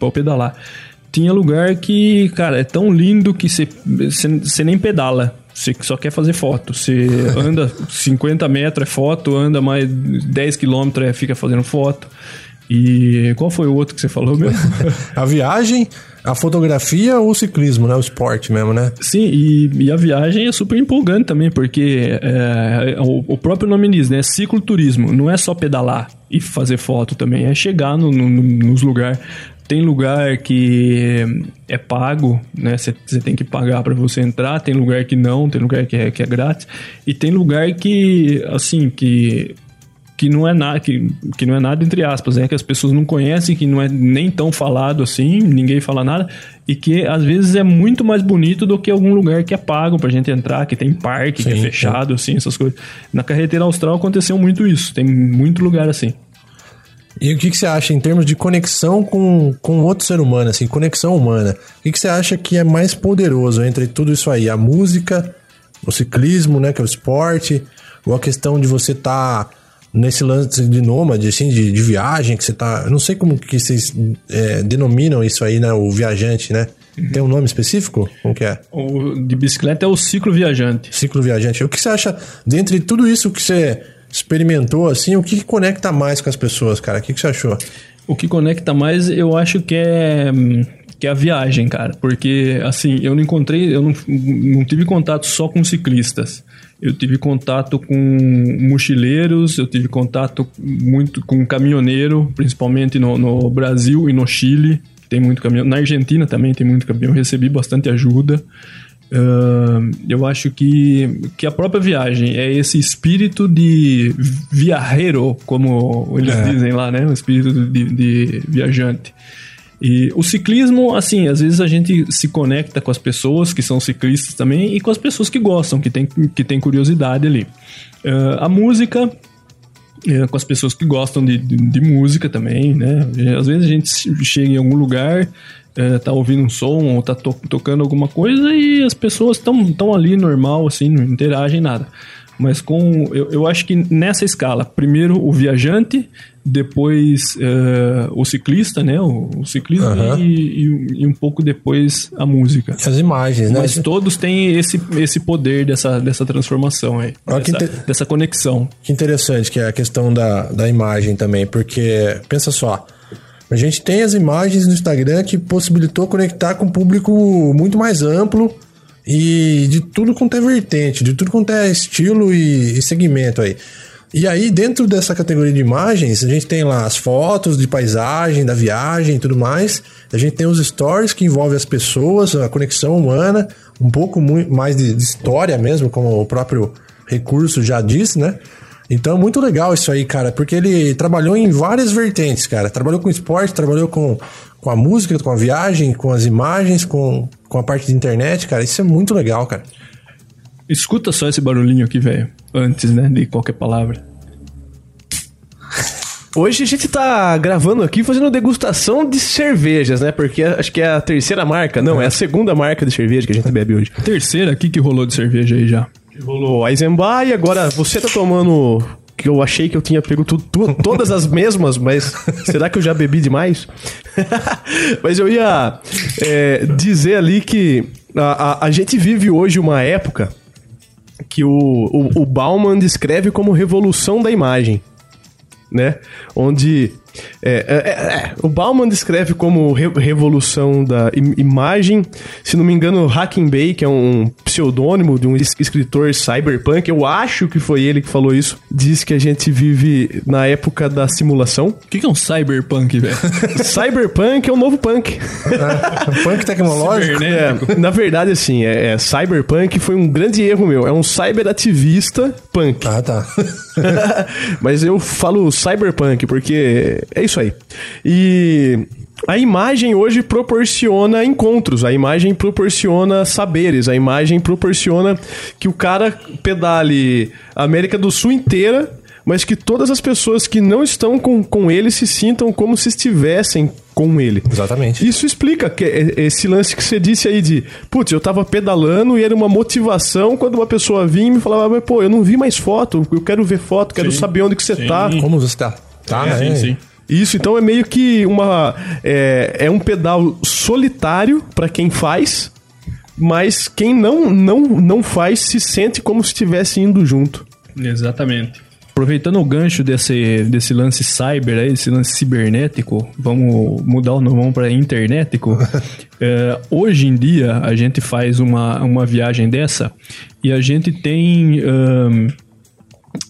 S3: eu pedalar. Tinha lugar que, cara, é tão lindo que você nem pedala. Você só quer fazer foto. Você [LAUGHS] anda 50 metros é foto, anda mais 10 quilômetros é fica fazendo foto. E qual foi o outro que você falou mesmo? [LAUGHS]
S1: A viagem, a fotografia ou o ciclismo, né? O esporte mesmo, né?
S3: Sim, e, e a viagem é super empolgante também, porque é, o, o, próprio nome diz, né? Cicloturismo. Não é só pedalar e fazer foto também, é chegar no, no, nos lugares. Tem lugar que é pago, né? Você tem que pagar para você entrar. Tem lugar que não, tem lugar que é, que é grátis. E tem lugar que, assim, que que não é nada que, que não é nada entre aspas é que as pessoas não conhecem que não é nem tão falado assim ninguém fala nada e que às vezes é muito mais bonito do que algum lugar que é pago pra gente entrar que tem parque Sim, que é fechado assim essas coisas na carretera austral aconteceu muito isso tem muito lugar assim
S1: e o que, que você acha em termos de conexão com, com outro ser humano, assim, conexão humana? O que, que você acha que é mais poderoso entre tudo isso aí? A música, o ciclismo, né, que é o esporte, ou a questão de você estar tá nesse lance de nômade, assim, de, de viagem, que você tá. Eu não sei como que vocês é, denominam isso aí, né? O viajante, né? Tem um nome específico? Como que é?
S3: O de bicicleta é o ciclo viajante.
S1: Ciclo viajante. O que você acha, dentre tudo isso que você experimentou, assim, o que, que conecta mais com as pessoas, cara? O que, que você achou?
S3: O que conecta mais, eu acho que é que é a viagem, cara. Porque, assim, eu não encontrei, eu não, não tive contato só com ciclistas. Eu tive contato com mochileiros, eu tive contato muito com caminhoneiro, principalmente no, no Brasil e no Chile. Tem muito caminhão. Na Argentina também tem muito caminhão. Recebi bastante ajuda. Uh, eu acho que, que a própria viagem é esse espírito de viajero, como eles é. dizem lá, né? O espírito de, de viajante. E o ciclismo, assim, às vezes a gente se conecta com as pessoas que são ciclistas também e com as pessoas que gostam, que tem, que tem curiosidade ali. Uh, a música, uh, com as pessoas que gostam de, de, de, música também, né? Às vezes a gente chega em algum lugar é, tá ouvindo um som ou tá to tocando alguma coisa e as pessoas estão tão ali normal, assim, não interagem nada. Mas com. Eu, eu acho que nessa escala, primeiro o viajante, depois uh, o ciclista, né? O, o ciclismo uhum. e, e, e, um pouco depois a música.
S1: As imagens, né?
S3: Mas todos têm esse, esse poder dessa, dessa transformação aí. Dessa, inter... dessa conexão.
S1: Que interessante que é a questão da, da imagem também, porque pensa só. A gente tem as imagens no Instagram que possibilitou conectar com um público muito mais amplo e de tudo quanto é vertente, de tudo quanto é estilo e, e segmento aí. E aí, dentro dessa categoria de imagens, a gente tem lá as fotos de paisagem, da viagem e tudo mais. A gente tem os stories que envolvem as pessoas, a conexão humana, um pouco mais de, de história mesmo, como o próprio recurso já disse, né? Então é muito legal isso aí, cara, porque ele trabalhou em várias vertentes, cara. Trabalhou com esporte, trabalhou com, com a música, com a viagem, com as imagens, com, com a parte de internet, cara. Isso é muito legal, cara.
S3: Escuta só esse barulhinho aqui, velho. Antes, né, de qualquer palavra.
S2: Hoje a gente tá gravando aqui fazendo degustação de cervejas, né? Porque acho que é a terceira marca. Não, é a segunda marca de cerveja que a gente bebe hoje.
S3: Terceira? O que, que rolou de cerveja aí já?
S2: Rolou Eisenbach e agora você tá tomando que eu achei que eu tinha pego tu, tu, todas as mesmas, mas será que eu já bebi demais? [LAUGHS] mas eu ia é, dizer ali que a, a, a, gente vive hoje uma época que o, o, o Bauman descreve como revolução da imagem, né? Onde é, é, é, é, o Bauman descreve como re revolução da im imagem. Se não me engano, Hacking Bay, que é um pseudônimo de um escritor cyberpunk, eu acho que foi ele que falou isso, diz que a gente vive na época da simulação. O
S3: que, que, é um cyberpunk, velho? [LAUGHS]
S2: cyberpunk é um novo punk.
S1: É, punk tecnológico?
S2: É, na verdade, assim, é, cyberpunk foi um grande erro meu. É um cyberativista punk.
S1: Ah, tá. [LAUGHS]
S2: Mas eu falo cyberpunk porque é isso aí. E a imagem hoje proporciona encontros, a imagem proporciona saberes, a imagem proporciona que o cara pedale a América do Sul inteira, mas que todas as pessoas que não estão com, com ele se sintam como se estivessem com ele.
S1: Exatamente.
S2: Isso explica que esse lance que você disse aí de, putz, eu tava pedalando e era uma motivação quando uma pessoa vinha e me falava, mas pô, eu não vi mais foto, eu quero ver foto, quero sim, saber onde que você sim. tá.
S1: Como você tá. Tá,
S2: é, né? Sim, sim. Isso, então é meio que uma. É, é um pedal solitário para quem faz, mas quem não, não, não faz se sente como se estivesse indo junto.
S3: Exatamente. Aproveitando o gancho desse, desse lance cyber aí, esse lance cibernético, vamos mudar o nome para internetico. [LAUGHS] é, hoje em dia, a gente faz uma, uma viagem dessa e a gente tem. Um,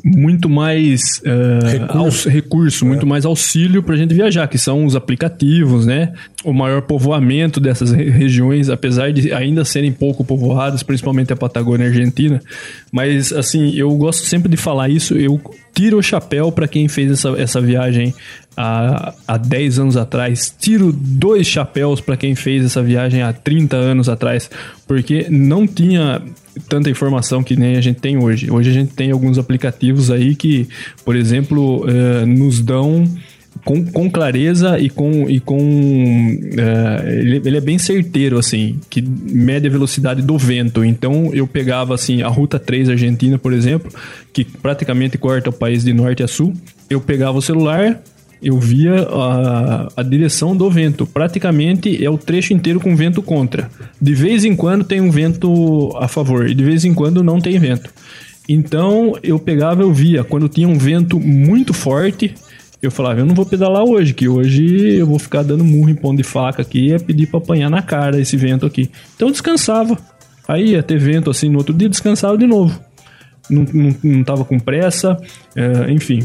S3: muito mais uh, recurso, recurso é. muito mais auxílio para a gente viajar, que são os aplicativos, né? O maior povoamento dessas regiões, apesar de ainda serem pouco povoadas, principalmente a Patagônia Argentina. Mas, assim, eu gosto sempre de falar isso. Eu tiro o chapéu para quem fez essa, essa viagem há, há 10 anos atrás. Tiro dois chapéus para quem fez essa viagem há 30 anos atrás, porque não tinha tanta informação que nem a gente tem hoje. Hoje a gente tem alguns aplicativos aí que, por exemplo, uh, nos dão com, com clareza e com. E com uh, ele, ele, é bem certeiro, assim, que mede a velocidade do vento. Então eu pegava assim a Ruta 3 Argentina, por exemplo, que praticamente corta o país de norte a sul. Eu pegava o celular, eu via a, a direção do vento. Praticamente é o trecho inteiro com vento contra. De vez em quando tem um vento a favor e de vez em quando não tem vento. Então eu pegava, eu via. Quando tinha um vento muito forte, eu falava, eu não vou pedalar hoje, que hoje eu vou ficar dando murro em pão de faca aqui, é pedir para apanhar na cara esse vento aqui. Então eu descansava. Aí ia ter vento assim, no outro dia descansava de novo. Não, não, não tava com pressa, é, enfim.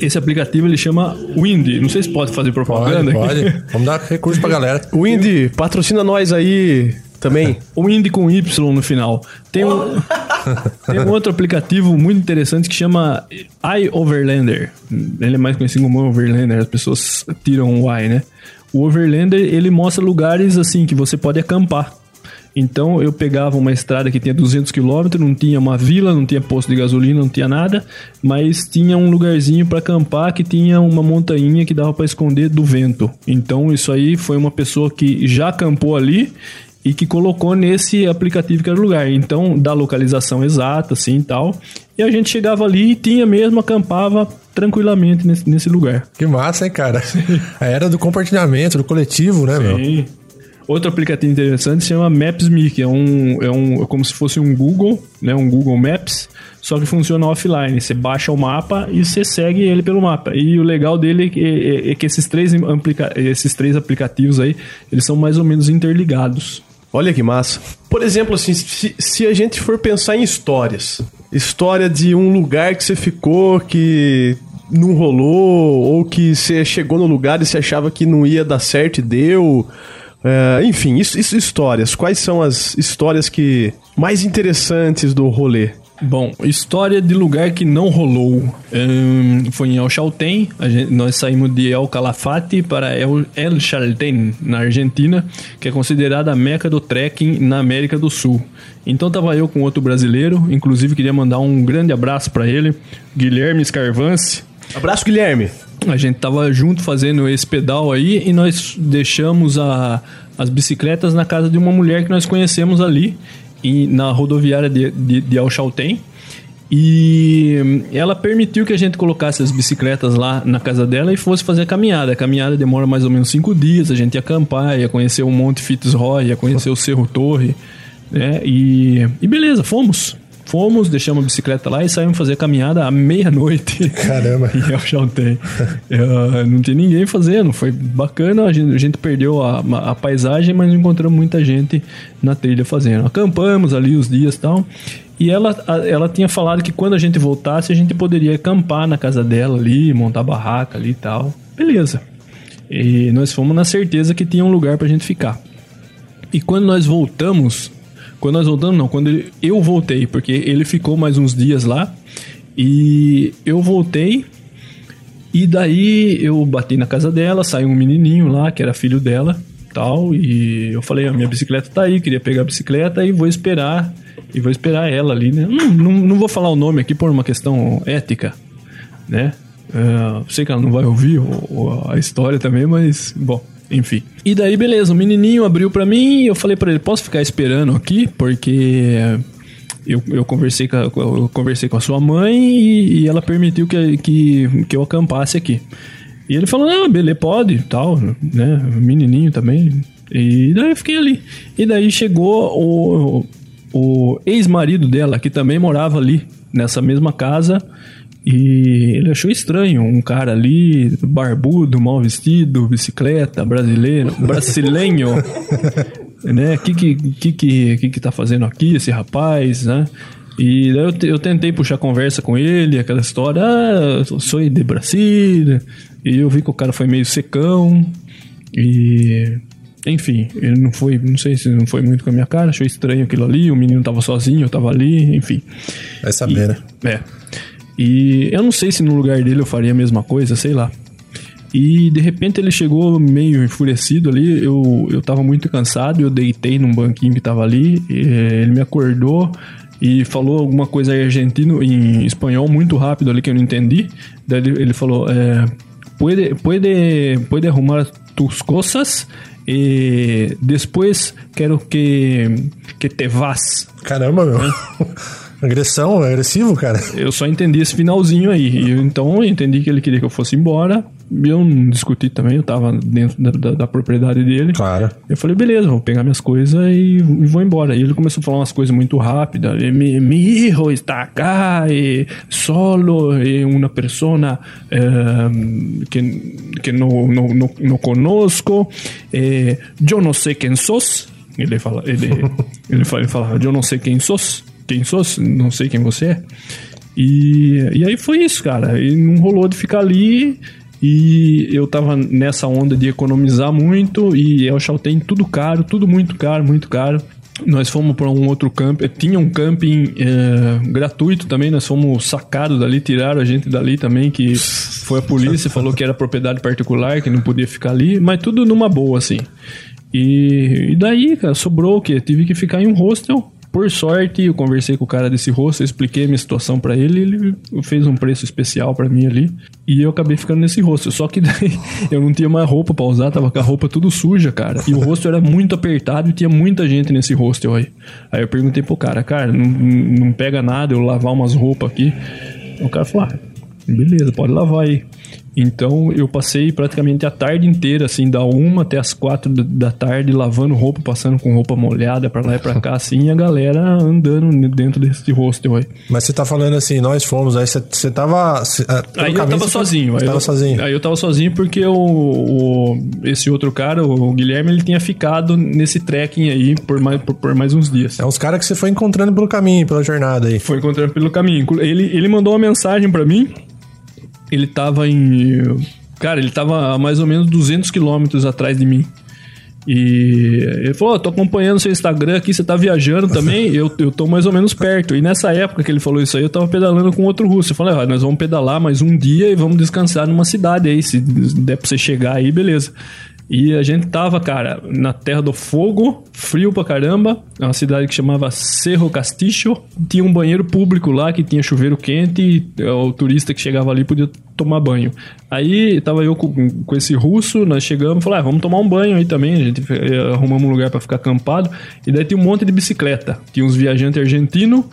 S3: Esse aplicativo ele chama Wind. Não sei se pode fazer propaganda.
S1: Pode, pode. Vamos dar recurso pra galera. [LAUGHS]
S2: Wind, patrocina nós aí também.
S3: O Wind com Y no final. Tem um, [LAUGHS] tem um outro aplicativo muito interessante que chama iOverlander. Ele é mais conhecido como Overlander. As pessoas tiram o i, né? O Overlander ele mostra lugares assim que você pode acampar. Então eu pegava uma estrada que tinha 200 km, não tinha uma vila, não tinha posto de gasolina, não tinha nada, mas tinha um lugarzinho para acampar que tinha uma montanha que dava para esconder do vento. Então isso aí foi uma pessoa que já acampou ali e que colocou nesse aplicativo que era o lugar. Então, da localização exata, assim e tal. E a gente chegava ali e tinha mesmo, acampava tranquilamente nesse, nesse lugar.
S1: Que massa, hein, cara? [LAUGHS] A era do compartilhamento, do coletivo, né, Sim. meu?
S3: Outro aplicativo interessante se chama Maps.me, que é um, é um é como se fosse um Google, né, um Google Maps, só que funciona offline. Você baixa o mapa e você segue ele pelo mapa. E o legal dele é, é, é que esses três, aplica esses três aplicativos aí, eles são mais ou menos interligados.
S2: Olha que massa. Por exemplo, assim, se, se a gente for pensar em histórias, história de um lugar que você ficou que não rolou, ou que você chegou no lugar e você achava que não ia dar certo e deu é, enfim, isso, isso, histórias. Quais são as histórias que mais interessantes do rolê?
S3: Bom, história de lugar que não rolou. Um, foi em El Chaltén. Gente, nós saímos de El Calafate para El, El Chaltén, na Argentina, que é considerada a meca do trekking na América do Sul. Então tava eu com outro brasileiro, inclusive queria mandar um grande abraço para ele, Guilherme Scarvance.
S2: Abraço, Guilherme.
S3: A gente tava junto fazendo esse pedal aí e nós deixamos a, as bicicletas na casa de uma mulher que nós conhecemos ali, na rodoviária de, de, de Alchaltén. E ela permitiu que a gente colocasse as bicicletas lá na casa dela e fosse fazer a caminhada. A caminhada demora mais ou menos cinco dias, a gente ia acampar, ia conhecer o Monte Fitzroy, ia conhecer o Cerro Torre, né? E, e beleza, fomos. Fomos, deixamos a bicicleta lá e saímos fazer caminhada à meia-noite.
S1: Caramba!
S3: em El Chaltén. uh, não tinha ninguém fazendo, foi bacana. A gente, a gente perdeu a, a, paisagem, mas encontramos muita gente na trilha fazendo. Acampamos ali os dias e tal. E ela, ela tinha falado que quando a gente voltasse, a gente poderia acampar na casa dela ali, montar barraca ali e tal. Beleza. E nós fomos na certeza que tinha um lugar pra gente ficar. E quando nós voltamos, quando nós voltamos, não, quando ele, eu voltei, porque ele ficou mais uns dias lá. E eu voltei. E daí eu bati na casa dela, saiu um menininho lá, que era filho dela, tal. E eu falei: a minha bicicleta tá aí, queria pegar a bicicleta e vou esperar. E vou esperar ela ali, né? Não, não, não vou falar o nome aqui por uma questão ética, né? Uh, sei que ela não vai ouvir o, a história também, mas, bom. Enfim. E daí, beleza, o menininho abriu para mim e eu falei para ele: posso ficar esperando aqui? Porque eu, eu, conversei com a, eu conversei com a sua mãe e, e ela permitiu que, que, que eu acampasse aqui. E ele falou: ah, beleza, pode, tal, né? Menininho também. E daí eu fiquei ali. E daí chegou o, o ex-marido dela, que também morava ali, nessa mesma casa. E ele achou estranho, um cara ali, barbudo, mal vestido, bicicleta, brasileiro, brasileiro, [LAUGHS] né? Que que, que que que que tá fazendo aqui esse rapaz, né? E daí eu, eu tentei puxar conversa com ele, aquela história, ah, eu sou de Brasília. E eu vi que o cara foi meio secão. E. Enfim, ele não foi, não sei se não foi muito com a minha cara, achou estranho aquilo ali, o menino tava sozinho, eu tava ali, enfim.
S1: Vai saber, né?
S3: É. E eu não sei se no lugar dele eu faria a mesma coisa, sei lá. E de repente ele chegou meio enfurecido ali. Eu, eu tava muito cansado, eu deitei num banquinho que tava ali. e, eh, ele me acordou e falou alguma coisa em argentino, em espanhol, muito rápido ali que eu não entendi. Daí ele, falou: é, puede, puede, puede arrumar tus cosas e depois quero que, que te vas.
S1: Caramba, meu. [LAUGHS] Agressão, agressivo, cara.
S3: Eu só entendi esse finalzinho aí. E eu, então eu entendi que ele queria que eu fosse embora. Eu não discuti também, eu tava dentro da, da- da propriedade dele.
S1: Claro.
S3: Eu falei, beleza, vou pegar minhas coisas e, e vou embora. E ele começou a falar umas coisas muito rápidas. Mi, mi hijo está acá, e solo, e uma persona eh, que, que não, não, não, não conosco. Eh, eu não sei quem sos. Ele fala, ele, [LAUGHS] ele fala, ele fala, eu não sei quem sos. Quem sos? Não sei quem você é. E, e aí foi isso, cara. E não rolou de ficar ali. E eu tava nessa onda de economizar muito. E El Chaltén tudo caro, tudo muito caro, muito caro. Nós fomos para um outro camping. Tinha um camping eh, gratuito também. Nós fomos sacados dali, tiraram a gente dali também. Que foi a polícia, falou que era propriedade particular, que não podia ficar ali. Mas tudo numa boa, assim. E, e daí, cara, sobrou o quê? Tive que ficar em um hostel. Por sorte, eu conversei com o cara desse hostel, expliquei a minha situação pra ele, ele fez um preço especial pra mim ali, e eu acabei ficando nesse hostel. Só que [LAUGHS] daí eu não tinha mais roupa pra usar, tava com a roupa tudo suja, cara. E o hostel era muito apertado e tinha muita gente nesse hostel aí. Aí eu perguntei pro cara, cara, não, não pega nada eu lavar umas roupas aqui. O cara falou, ah, beleza, pode lavar aí. Então eu passei praticamente a tarde inteira, assim, da uma até as quatro da- tarde, lavando roupa, passando com roupa molhada pra lá e pra cá, assim, e a galera andando dentro desse hostel aí.
S1: Mas você tá falando assim, nós fomos, aí você, tava. cê- ah,
S3: Aí eu tava sozinho. Aí
S1: tava
S3: eu,
S1: sozinho.
S3: Aí eu tava sozinho porque o, o- esse outro cara, o Guilherme, ele tinha ficado nesse trekking aí por mais, por, por mais uns dias.
S1: É uns caras que você foi encontrando pelo caminho, pela jornada aí.
S3: Foi encontrando pelo caminho. Ele, ele mandou uma mensagem pra mim. Ele tava em. Cara, ele tava a mais ou menos 200 quilômetros atrás de mim. E ele falou: "Ó, tô acompanhando seu Instagram aqui, você tá viajando também, [LAUGHS] eu, eu tô mais ou menos perto. E nessa época que ele falou isso aí, eu tava pedalando com outro russo. Eu falei: ó, nós vamos pedalar mais um dia e vamos descansar numa cidade aí. Se der pra você chegar aí, beleza. E a gente tava, cara, na Terra do Fogo, frio pra caramba. Uma cidade que chamava Cerro Castillo. Tinha um banheiro público lá que tinha chuveiro quente e é, o turista que chegava ali podia tomar banho. Aí tava eu com, com esse russo, nós chegamos falamos, ah, vamos tomar um banho aí também. A gente eh, arrumamos um lugar pra ficar acampado. E daí tinha um monte de bicicleta. Tinha uns viajantes argentinos.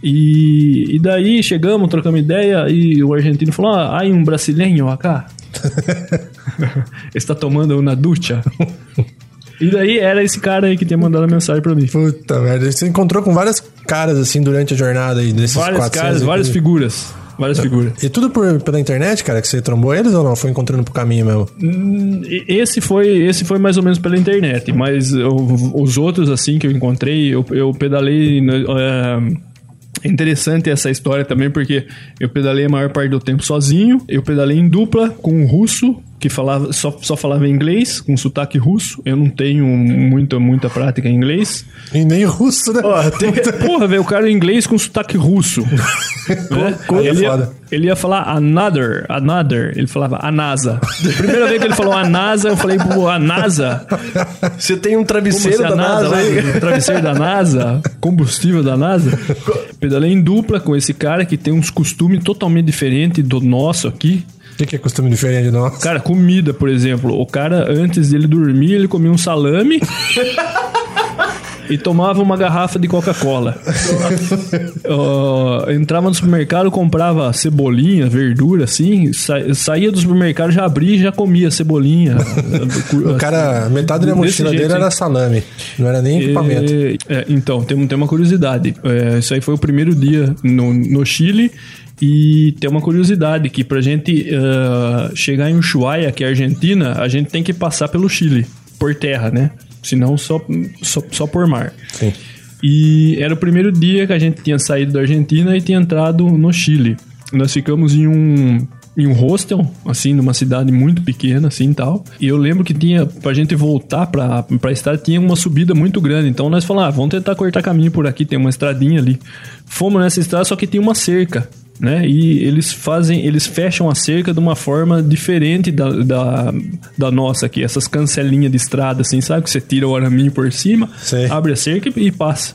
S3: E, e daí chegamos, trocamos ideia e o argentino falou: Ah, um brasileiro acá. [LAUGHS] Está tomando uma ducha. [LAUGHS] E daí era esse cara aí que tinha mandado a mensagem pra mim.
S1: Puta merda. Você encontrou com várias caras assim durante a jornada aí, desses
S3: Várias
S1: 400
S3: caras, várias figuras. Várias figuras.
S1: E tudo por, pela internet, cara, que você trombou eles ou não? Foi encontrando pro caminho mesmo?
S3: Hum, Esse foi, esse foi mais ou menos pela internet, mas eu- os outros, assim, que eu encontrei, eu, eu pedalei. é interessante essa história também, porque eu pedalei a maior parte do tempo sozinho, eu pedalei em dupla com um russo que falava, só, só falava inglês, com sotaque russo. Eu não tenho muita, muita prática em inglês.
S1: E nem russo, né?
S3: Ó, tem [LAUGHS] Porra, velho, o cara em inglês com sotaque russo. [LAUGHS] Né? ele, ia,
S1: foda.
S3: ele ia falar another, another. Ele falava a NASA. Primeira vez que ele falou a NASA, eu falei, pô, a NASA?
S2: Você tem um travesseiro da NASA,
S3: lá,
S2: aí?
S3: travesseiro da NASA, combustível da NASA. Pedalei em dupla com esse cara que tem uns costumes totalmente diferentes do nosso aqui.
S1: O que, é costume diferente de nós?
S3: Cara, comida, por exemplo. O cara, antes dele dormir, ele comia um salame [LAUGHS] e tomava uma garrafa de Coca-Cola. [LAUGHS] Ó, entrava no supermercado, comprava cebolinha, verdura, assim. sa- saía do supermercado, já abria e já comia cebolinha.
S1: O cara, metade da mochila
S3: jeito,
S1: dele era salame. Não era nem equipamento.
S3: É, é, então, tem, tem uma curiosidade. É, isso aí foi o primeiro dia no, no Chile. E tem uma curiosidade que pra gente uh, chegar em Ushuaia, que é a Argentina, a gente tem que passar pelo Chile, por terra, né? Senão só, só, só por mar.
S1: Sim.
S3: E era o primeiro dia que a gente tinha saído da Argentina e tinha entrado no Chile. Nós ficamos em um em um hostel, assim, numa cidade muito pequena, assim, tal. E eu lembro que tinha, pra gente voltar pra, pra estrada, tinha uma subida muito grande. Então nós falamos, ah, vamos tentar cortar caminho por aqui, tem uma estradinha ali. Fomos nessa estrada, só que tinha uma cerca né? E eles fazem, eles fecham a cerca de uma forma diferente da, da, da nossa aqui, essas cancelinhas de estrada, assim, sabe? Que você tira o araminho por cima,
S1: Sei.
S3: abre a cerca e, e passa.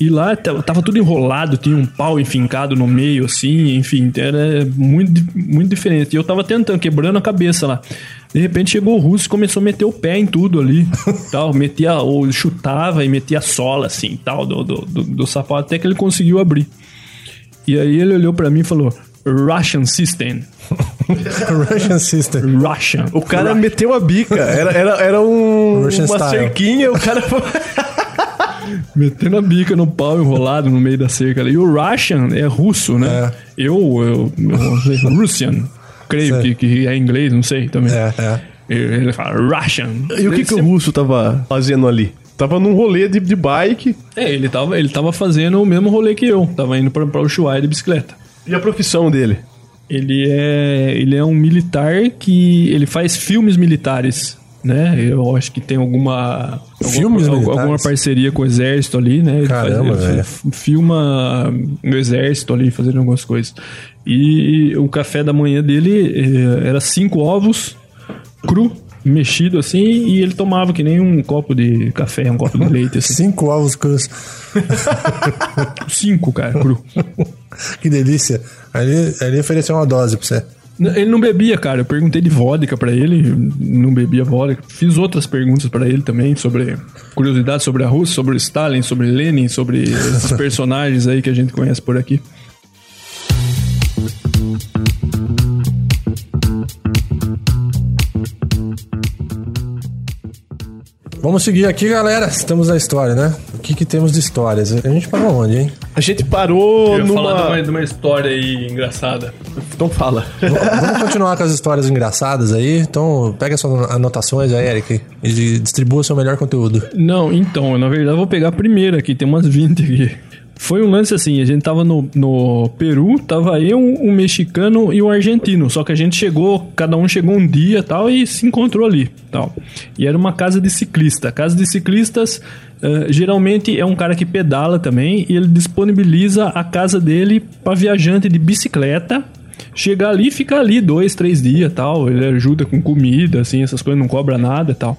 S3: E lá tava tudo enrolado, tinha um pau enfincado no meio, assim, enfim, era muito, muito diferente. E eu tava tentando, quebrando a cabeça lá. De repente chegou o russo e começou a meter o pé em tudo ali, [LAUGHS] tal, metia, ou chutava e metia a sola, assim, tal, do, do, do, do sapato, até que ele conseguiu abrir. E aí ele olhou para mim e falou: Russian System. [LAUGHS]
S1: Russian System.
S3: Russian.
S2: O cara meteu a bica. Era, era, era um,
S1: Russian
S2: uma
S1: style.
S2: cerquinha, o cara. [LAUGHS]
S3: Metendo a bica no pau enrolado no meio da cerca. ali. E o Russian é russo, né? Eu, eu, eu Russian, creio que, que é inglês, não sei também.
S1: É, é.
S3: Ele fala Russian.
S2: E o que, que o russo tava fazendo ali? Tava num rolê de, de bike.
S3: É, ele tava, ele tava fazendo o mesmo rolê que eu. Tava indo pra, pra Ushuaia de bicicleta.
S2: E a profissão dele?
S3: Ele é, ele é um militar que ele faz filmes militares, né? Eu acho que tem alguma
S1: Filmes
S3: alguma,
S1: militares?
S3: alguma parceria com o exército ali, né? Ele
S1: Caramba, velho.
S3: filma no exército ali fazendo algumas coisas. E o café da manhã dele eh, era cinco ovos cru mexido assim e ele tomava que nem um copo de café, um copo de leite assim.
S1: Cinco ovos crus.
S3: Cinco, cara, cru. [LAUGHS]
S1: Que delícia. Ele, ele ofereceu uma dose pra você.
S3: Ele não bebia, cara. Eu perguntei de vodka pra ele, não bebia vodka. Fiz outras perguntas pra ele também sobre curiosidades sobre a Rússia, sobre o Stalin, sobre Lenin, sobre esses [LAUGHS] personagens aí que a gente conhece por aqui.
S1: Vamos seguir aqui, galera. Estamos na história, né? O que, que temos de histórias? A gente parou onde, hein?
S2: A gente parou
S3: Eu ia
S2: numa.
S3: falar de uma, de uma história aí engraçada.
S2: Então fala.
S1: V- Vamos continuar com as histórias engraçadas aí. Então, pega suas anotações aí, Eric, e distribua seu melhor conteúdo.
S3: Não, então, na verdade eu vou pegar a primeira aqui, tem umas 20 aqui. Foi um lance assim, a gente tava no, no Peru, tava eu, um mexicano e um argentino. Só que a gente chegou, cada um chegou um dia tal e se encontrou ali. tal. E era uma casa de ciclista. Casa de ciclistas eh, geralmente é um cara que pedala também e ele disponibiliza a casa dele para viajante de bicicleta chegar ali ficar ali dois, três dias tal. Ele ajuda com comida, assim, essas coisas, não cobra nada tal.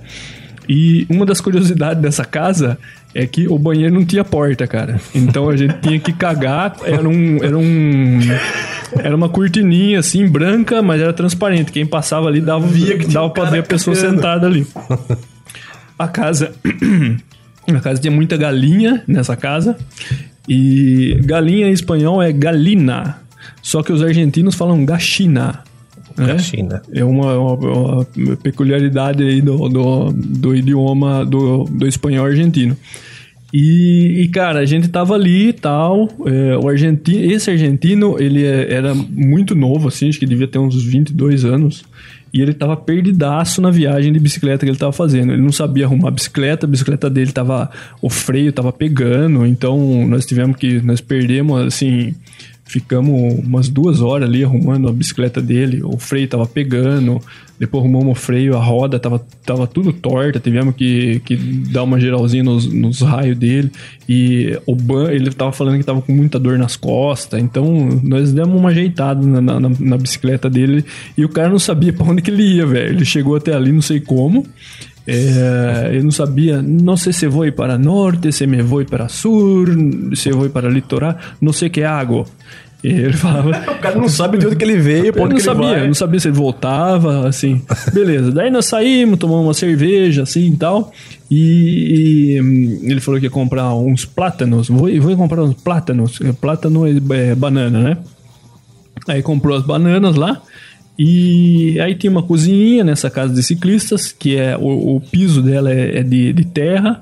S3: E uma das curiosidades dessa casa é que o banheiro não tinha porta, cara. Então a gente tinha que cagar. Era um. Era um. Era uma cortininha assim, branca, mas era transparente. Quem passava ali dava, dava pra ver a pessoa sentada ali. A casa. [CLEARS THROAT] A casa tinha muita galinha nessa casa. E galinha em espanhol é galina. Só que os argentinos falam gachina. Né?
S1: Gachina.
S3: É uma, uma- uma peculiaridade aí do, do, do idioma do, do espanhol argentino. E, e, cara, a gente tava ali e tal. é, o argentino, esse argentino, ele é- era muito novo, assim, acho que devia ter uns 22 anos. E ele tava perdidaço na viagem de bicicleta que ele tava fazendo. Ele não sabia arrumar a bicicleta, a bicicleta dele tava. O freio tava pegando, então nós tivemos que. Nós perdemos, assim. Ficamos umas duas horas ali arrumando a bicicleta dele. O freio tava pegando. Depois arrumamos o freio, a roda tava, tava tudo torta. Tivemos que, que dar uma geralzinha nos, nos raios dele. E o ban, ele tava falando que tava com muita dor nas costas. Então nós demos uma ajeitada na, na, na- bicicleta dele. E o cara não sabia pra onde que ele ia, velho. Ele chegou até ali, não sei como. É, eu não sabia, não sei se vou para norte, se me vou para sul, se vou para litoral, não sei que água. E ele [LAUGHS] falava.
S2: O cara não sabe de onde que ele veio,
S3: Eu não
S2: que ele
S3: sabia,
S2: vai.
S3: não sabia se ele voltava, assim. [LAUGHS] Beleza. Daí nós saímos, tomamos uma cerveja, assim e tal. E, e, hum, ele falou que ia comprar uns plátanos. Vou, vou comprar uns plátanos. Plátano é, é banana, né? Aí comprou as bananas lá. E aí tem uma cozinhinha nessa casa de ciclistas, que é o, o piso dela é, é de, de terra.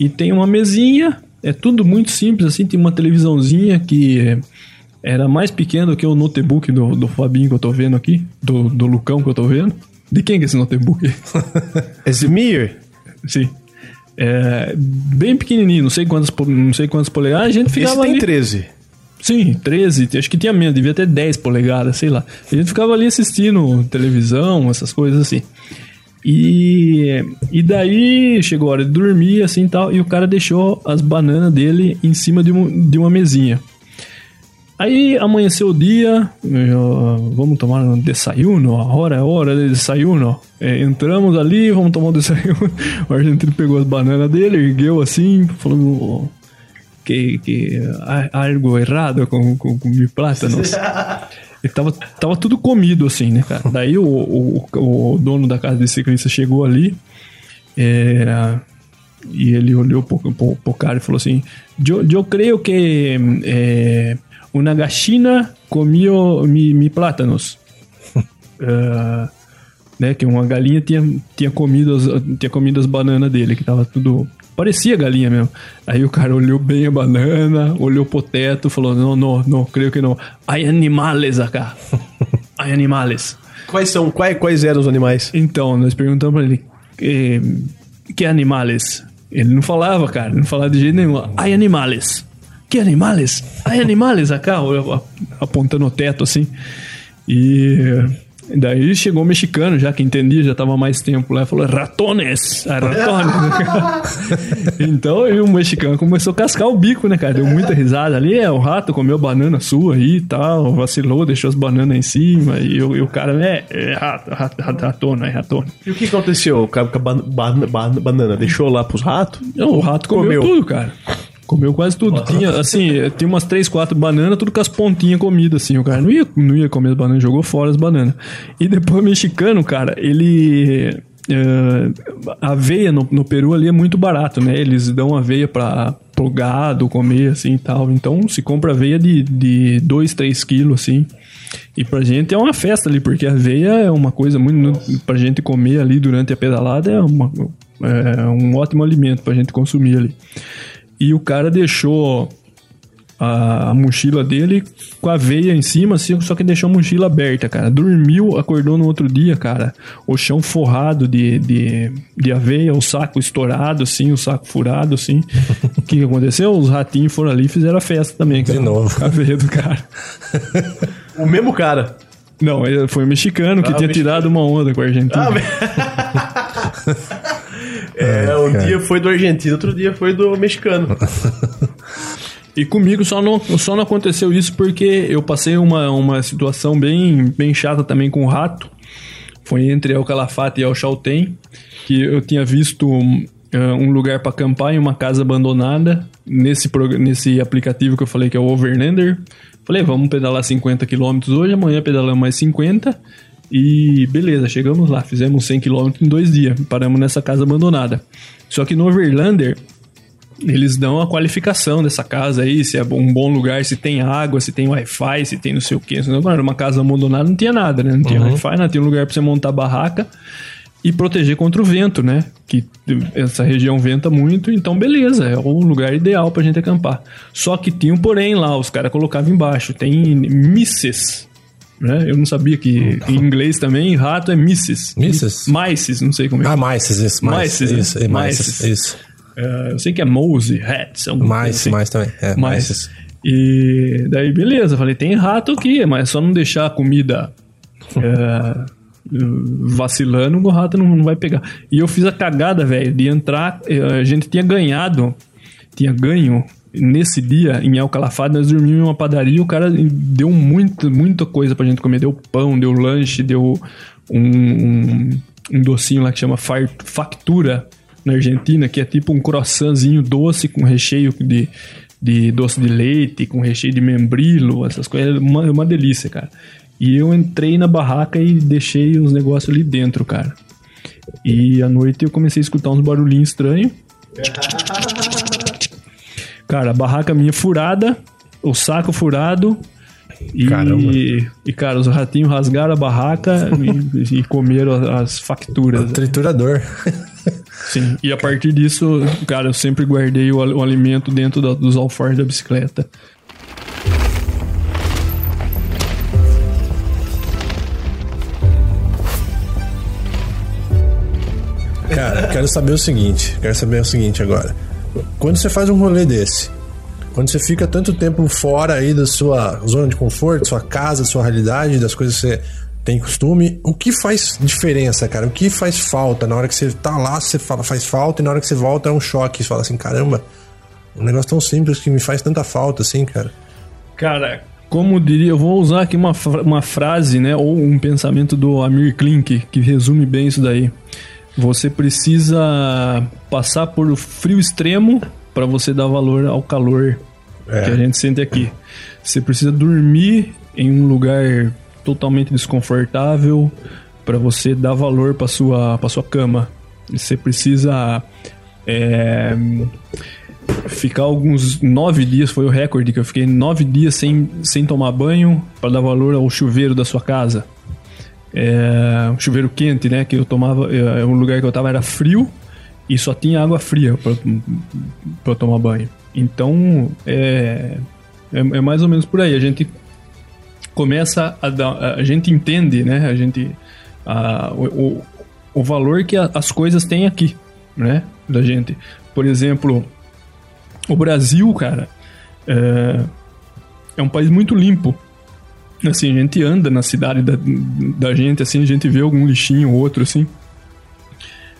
S3: E tem uma mesinha, é tudo muito simples, assim, tem uma televisãozinha que Era mais pequeno que o notebook do, do Fabinho que eu tô vendo aqui, do, do Lucão que eu tô vendo. De quem que é esse notebook? [LAUGHS]
S2: Esmir.
S3: Sim. É, bem pequenininho, não sei quantas, não sei quantas polegadas. A gente
S2: Esse
S3: ficava
S2: tem
S3: ali.
S2: 13.
S3: Sim, 13, acho que tinha menos, devia ter 10 polegadas, sei lá. A gente ficava ali assistindo televisão, essas coisas assim. E, e daí chegou a hora de dormir, assim tal, e o cara deixou as bananas dele em cima de, um, de uma mesinha. Aí amanheceu o dia, vamos tomar um desayuno, a hora é hora de desayuno. É, entramos ali, vamos tomar um [LAUGHS] desayuno. O argentino pegou as bananas dele, ergueu assim, falando que, que algo errado com, com, com meus plátanos. [LAUGHS] E tava, tava tudo comido assim, né, cara? Daí o, o, o dono da casa de ciclista chegou ali é, e ele olhou pro, pro, pro cara e falou assim: Eu, eu creio que é, uma gachina comeu mi, mi plátanos. [LAUGHS] É, né, que uma galinha tinha, tinha, comido as, tinha comido as bananas dele, que tava tudo. Parecia galinha mesmo. Aí o cara olhou bem a banana, olhou pro teto, falou: Não, não, não, creio que não. Há animales acá. [LAUGHS] Há animales.
S2: Quais são? Quais, quais eram os animais?
S3: Então, nós perguntamos pra ele: eh, Que animales? Ele não falava, cara, não falava de jeito nenhum. Há animales. Que animales? Há animales acá, apontando o teto assim. E. Daí chegou o mexicano, já que entendia, já tava mais tempo lá, falou: ratones! Ah, ratones! [LAUGHS] então e o mexicano começou a cascar o bico, né, cara? Deu muita risada ali. É, o rato comeu banana sua aí e tal, vacilou, deixou as bananas em cima. E, o- e o cara, é, é rato, rato, rato, ratona, é ratona.
S2: E o que aconteceu com a, com a ban- ban- ban- banana? Deixou lá pros ratos?
S3: Não, o rato comeu,
S2: Comeu.
S3: tudo, cara. Comeu quase tudo. Tinha, assim, tinha umas três, quatro bananas, tudo com as pontinhas comidas, assim. O cara não ia, não ia comer as bananas, jogou fora as bananas. E depois o mexicano, cara, ele. a aveia no, no Peru ali é muito barato, né? Eles dão aveia para pro gado comer, assim e tal. Então se compra aveia de 2, de dois, 3 quilos, assim. E pra gente é uma festa ali, porque a aveia é uma coisa muito. pra gente comer ali durante a pedalada é, uma, é um ótimo alimento pra gente consumir ali. E o cara deixou a, a mochila dele com a veia em cima, assim, só que deixou a mochila aberta, cara. Dormiu, acordou no outro dia, cara. O chão forrado de, de, de aveia, o saco estourado, assim, o saco furado, assim. O que, que aconteceu? Os ratinhos foram ali e fizeram a festa também, cara.
S1: De novo.
S3: A veia do cara.
S2: O mesmo cara.
S3: Não, foi um mexicano que
S2: Ah,
S3: tinha
S2: mexicano.
S3: tirado uma onda com a Argentina. [LAUGHS] [LAUGHS]
S2: É, um dia foi do argentino, outro dia foi do mexicano. [LAUGHS]
S3: E comigo só não, só não aconteceu isso porque eu passei uma, uma situação bem, bem chata também com o rato. Foi entre El Calafate e El Chaltén, que eu tinha visto um, eh, um lugar para acampar em uma casa abandonada, nesse, nesse aplicativo que eu falei que é o Overlander. Falei, vamos pedalar 50 km hoje, amanhã pedalamos mais 50. E beleza, chegamos lá, fizemos 100 km em dois dias, paramos nessa casa abandonada. Só que no Overlander, eles dão a qualificação dessa casa aí, se é um bom lugar, se tem água, se tem Wi-Fi, se tem não sei o que. Agora, uma casa abandonada não tinha nada, né? Não tinha Wi-Fi, não tinha um lugar pra você montar barraca e proteger contra o vento, né? Que essa região venta muito, então beleza, é o lugar ideal pra gente acampar. Só que tinha um porém lá, os caras colocavam embaixo, tem misses. Né? Eu não sabia que em inglês também rato é misses.
S1: Misses?
S3: Mices, não sei como é.
S1: Ah, Mices, isso.
S3: Mices, né?
S1: Isso, é Mices,
S3: Mices.
S1: isso.
S3: É, eu sei que é Mose, Hats, alguma coisa
S1: Mais,
S3: assim.
S1: mais também. É,
S3: Mais.
S1: Mices.
S3: E daí, beleza, falei, tem rato aqui, mas é só não deixar a comida é, vacilando, o rato não, não vai pegar. E eu fiz a cagada, velho, de entrar. eh, A gente tinha ganhado, tinha ganho nesse dia em El Calafate, nós dormimos em uma padaria. O cara deu muito, muita coisa pra gente comer. Deu pão, deu lanche, deu um, um, um docinho lá que chama factura na Argentina, que é tipo um croissantzinho doce com recheio de, de doce de leite, com recheio de membrilo, essas coisas. Uma, uma delícia, cara. E eu entrei na barraca e deixei os negócios ali dentro, cara. E à noite eu comecei a escutar uns barulhinhos estranhos. Cara, a barraca minha é furada, o saco furado. E,
S1: Caramba.
S3: e, cara, os ratinhos rasgaram a barraca e, e, comeram as facturas.
S1: O triturador.
S3: Sim, e a partir disso, cara, eu sempre guardei o, o alimento dentro da, dos alforjes da bicicleta.
S1: Cara, quero saber o seguinte. Quero saber o seguinte agora. Quando você faz um rolê desse, quando você fica tanto tempo fora aí da sua zona de conforto, sua casa, sua realidade, das coisas que você tem costume, o que faz diferença, cara? O que faz falta? Na hora que você tá lá, você fala faz falta, e na hora que você volta é um choque. Você fala assim, caramba, um negócio tão simples que me faz tanta falta, assim, cara.
S3: Cara, como diria, eu vou usar aqui uma, uma frase, né, ou um pensamento do Amir Klink, que resume bem isso daí. Você precisa passar por frio extremo para você dar valor ao calor é. que a gente sente aqui. Você precisa dormir em um lugar totalmente desconfortável para você dar valor para sua para sua cama. Você precisa é, ficar alguns nove dias foi o recorde que eu fiquei nove dias sem, sem tomar banho para dar valor ao chuveiro da sua casa. É, um chuveiro quente, né? Que eu tomava, é, um lugar que eu tava era frio e só tinha água fria para tomar banho. Então é, é, é, mais ou menos por aí. A gente começa a dar, a gente entende, né? A gente a, o, o valor que a, as coisas têm aqui, né? Da gente. Por exemplo, o Brasil, cara, é, é um país muito limpo. Assim, a gente anda na cidade da, da gente, assim, a gente vê algum lixinho ou outro, assim.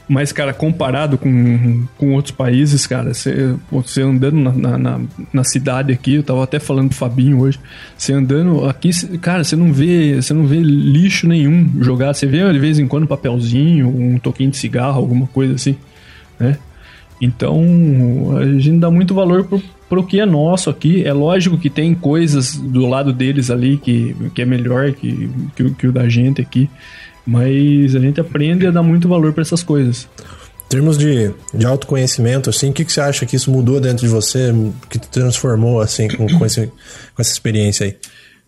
S3: Mas, cara, comparado com, com outros países, cara, você, você andando na, na, na, cidade aqui, eu tava até falando pro Fabinho hoje, você andando aqui, cara, você não vê, você não vê lixo nenhum jogado, você vê de vez em quando um papelzinho, um toquinho de cigarro, alguma coisa assim, né? Então, a gente dá muito valor pro, pro que é nosso aqui. É lógico que tem coisas do lado deles ali que, que é melhor que, que, que o da gente aqui. Mas a gente aprende a dar muito valor para essas coisas.
S1: Em termos de, de autoconhecimento, assim, o que, que você acha que isso mudou dentro de você, que te transformou, assim, com, com, esse, com essa experiência aí?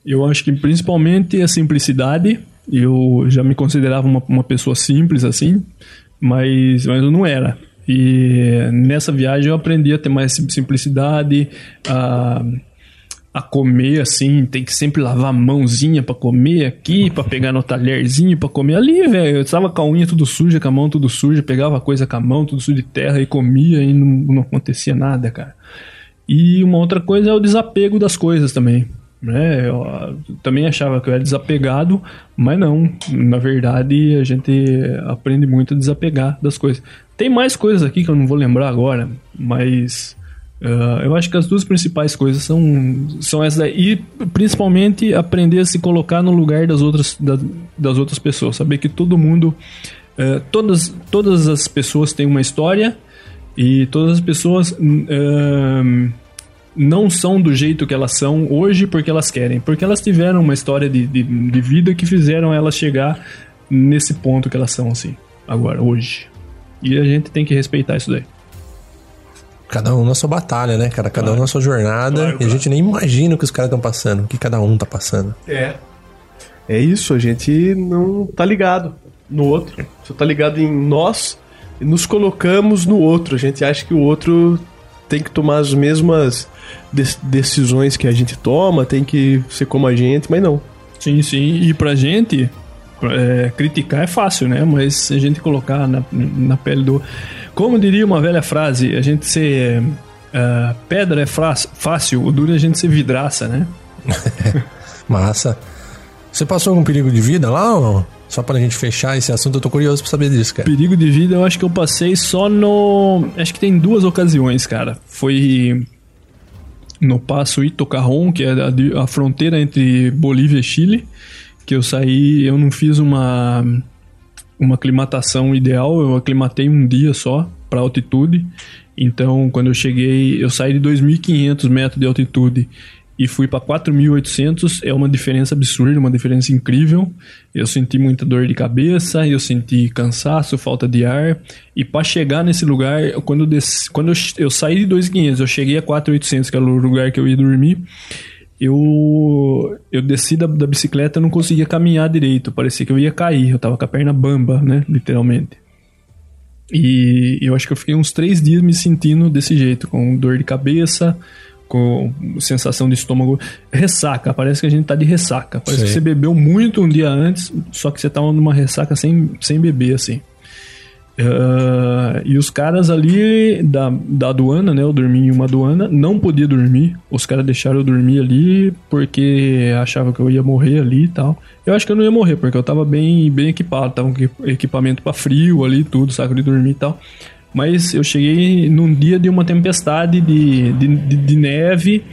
S3: Eu acho que principalmente a simplicidade. Eu já me considerava uma, uma pessoa simples, assim, mas, mas eu não era. E nessa viagem eu aprendi a ter mais simplicidade, a, a comer assim, tem que sempre lavar a mãozinha para comer aqui, para pegar no talherzinho para comer ali, velho. Eu estava com a unha tudo suja, com a mão tudo suja, pegava coisa com a mão tudo suja de terra e comia e não, não acontecia nada, cara. E uma outra coisa é o desapego das coisas também. Né? Eu também achava que eu era desapegado, mas não. Na verdade, a gente aprende muito a desapegar das coisas. Tem mais coisas aqui que eu não vou lembrar agora, mas uh, eu acho que as duas principais coisas são, são essas daí. E principalmente aprender a se colocar no lugar das outras, da, das outras pessoas. Saber que todo mundo, uh, todas, todas as pessoas têm uma história e todas as pessoas. Uh, não são do jeito que elas são hoje porque elas querem, porque elas tiveram uma história de, de, de vida que fizeram elas chegar nesse ponto que elas são assim, agora, hoje. E a gente tem que respeitar isso daí.
S1: Cada um na sua batalha, né, cara? Cada claro. um na sua jornada. Claro, e a gente nem imagina o que os caras estão passando, o que cada um tá passando.
S2: É. É isso, a gente não tá ligado no outro. Só tá ligado em nós e nos colocamos no outro. A gente acha que o outro tem que tomar as mesmas decisões que a gente toma, tem que ser como a gente, mas não.
S3: Sim, sim. E pra gente, é, criticar é fácil, né? Mas se a gente colocar na, na pele do. Como diria uma velha frase, a gente ser. Uh, pedra é fácil, o duro é a gente ser vidraça, né? [LAUGHS]
S1: Massa. Você passou algum perigo de vida lá ou Só pra gente fechar esse assunto, eu tô curioso pra saber disso, cara.
S3: Perigo de vida eu acho que eu passei só no. Acho que tem duas ocasiões, cara. Foi no Passo Itocarron, que é a, a fronteira entre Bolívia e Chile que eu saí, eu não fiz uma uma aclimatação ideal, eu aclimatei um dia só para altitude. Então, quando eu cheguei, eu saí de 2.500 metros de altitude e fui para 4.800, é uma diferença absurda, uma diferença incrível. Eu senti muita dor de cabeça, eu senti cansaço, falta de ar. E para chegar nesse lugar, quando eu, desci, quando eu, eu saí de 2.500, eu cheguei a 4.800, que era o lugar que eu ia dormir eu eu desci da, da bicicleta e não conseguia caminhar direito, parecia que eu ia cair, eu tava com a perna bamba, né, literalmente. E eu acho que eu fiquei uns três dias me sentindo desse jeito, com dor de cabeça, com sensação de estômago, ressaca, parece que a gente tá de ressaca, parece Sim. que você bebeu muito um dia antes, só que você tava numa ressaca sem, sem beber, assim. Uh, e os caras ali da, da aduana, né? Eu dormi em uma aduana, não podia dormir. Os caras deixaram eu dormir ali porque achavam que eu ia morrer ali e tal. Eu acho que eu não ia morrer, porque eu tava bem, bem equipado, tava com equipamento para frio ali, tudo, saco de dormir e tal. Mas eu cheguei num dia de uma tempestade de, de, de, de neve,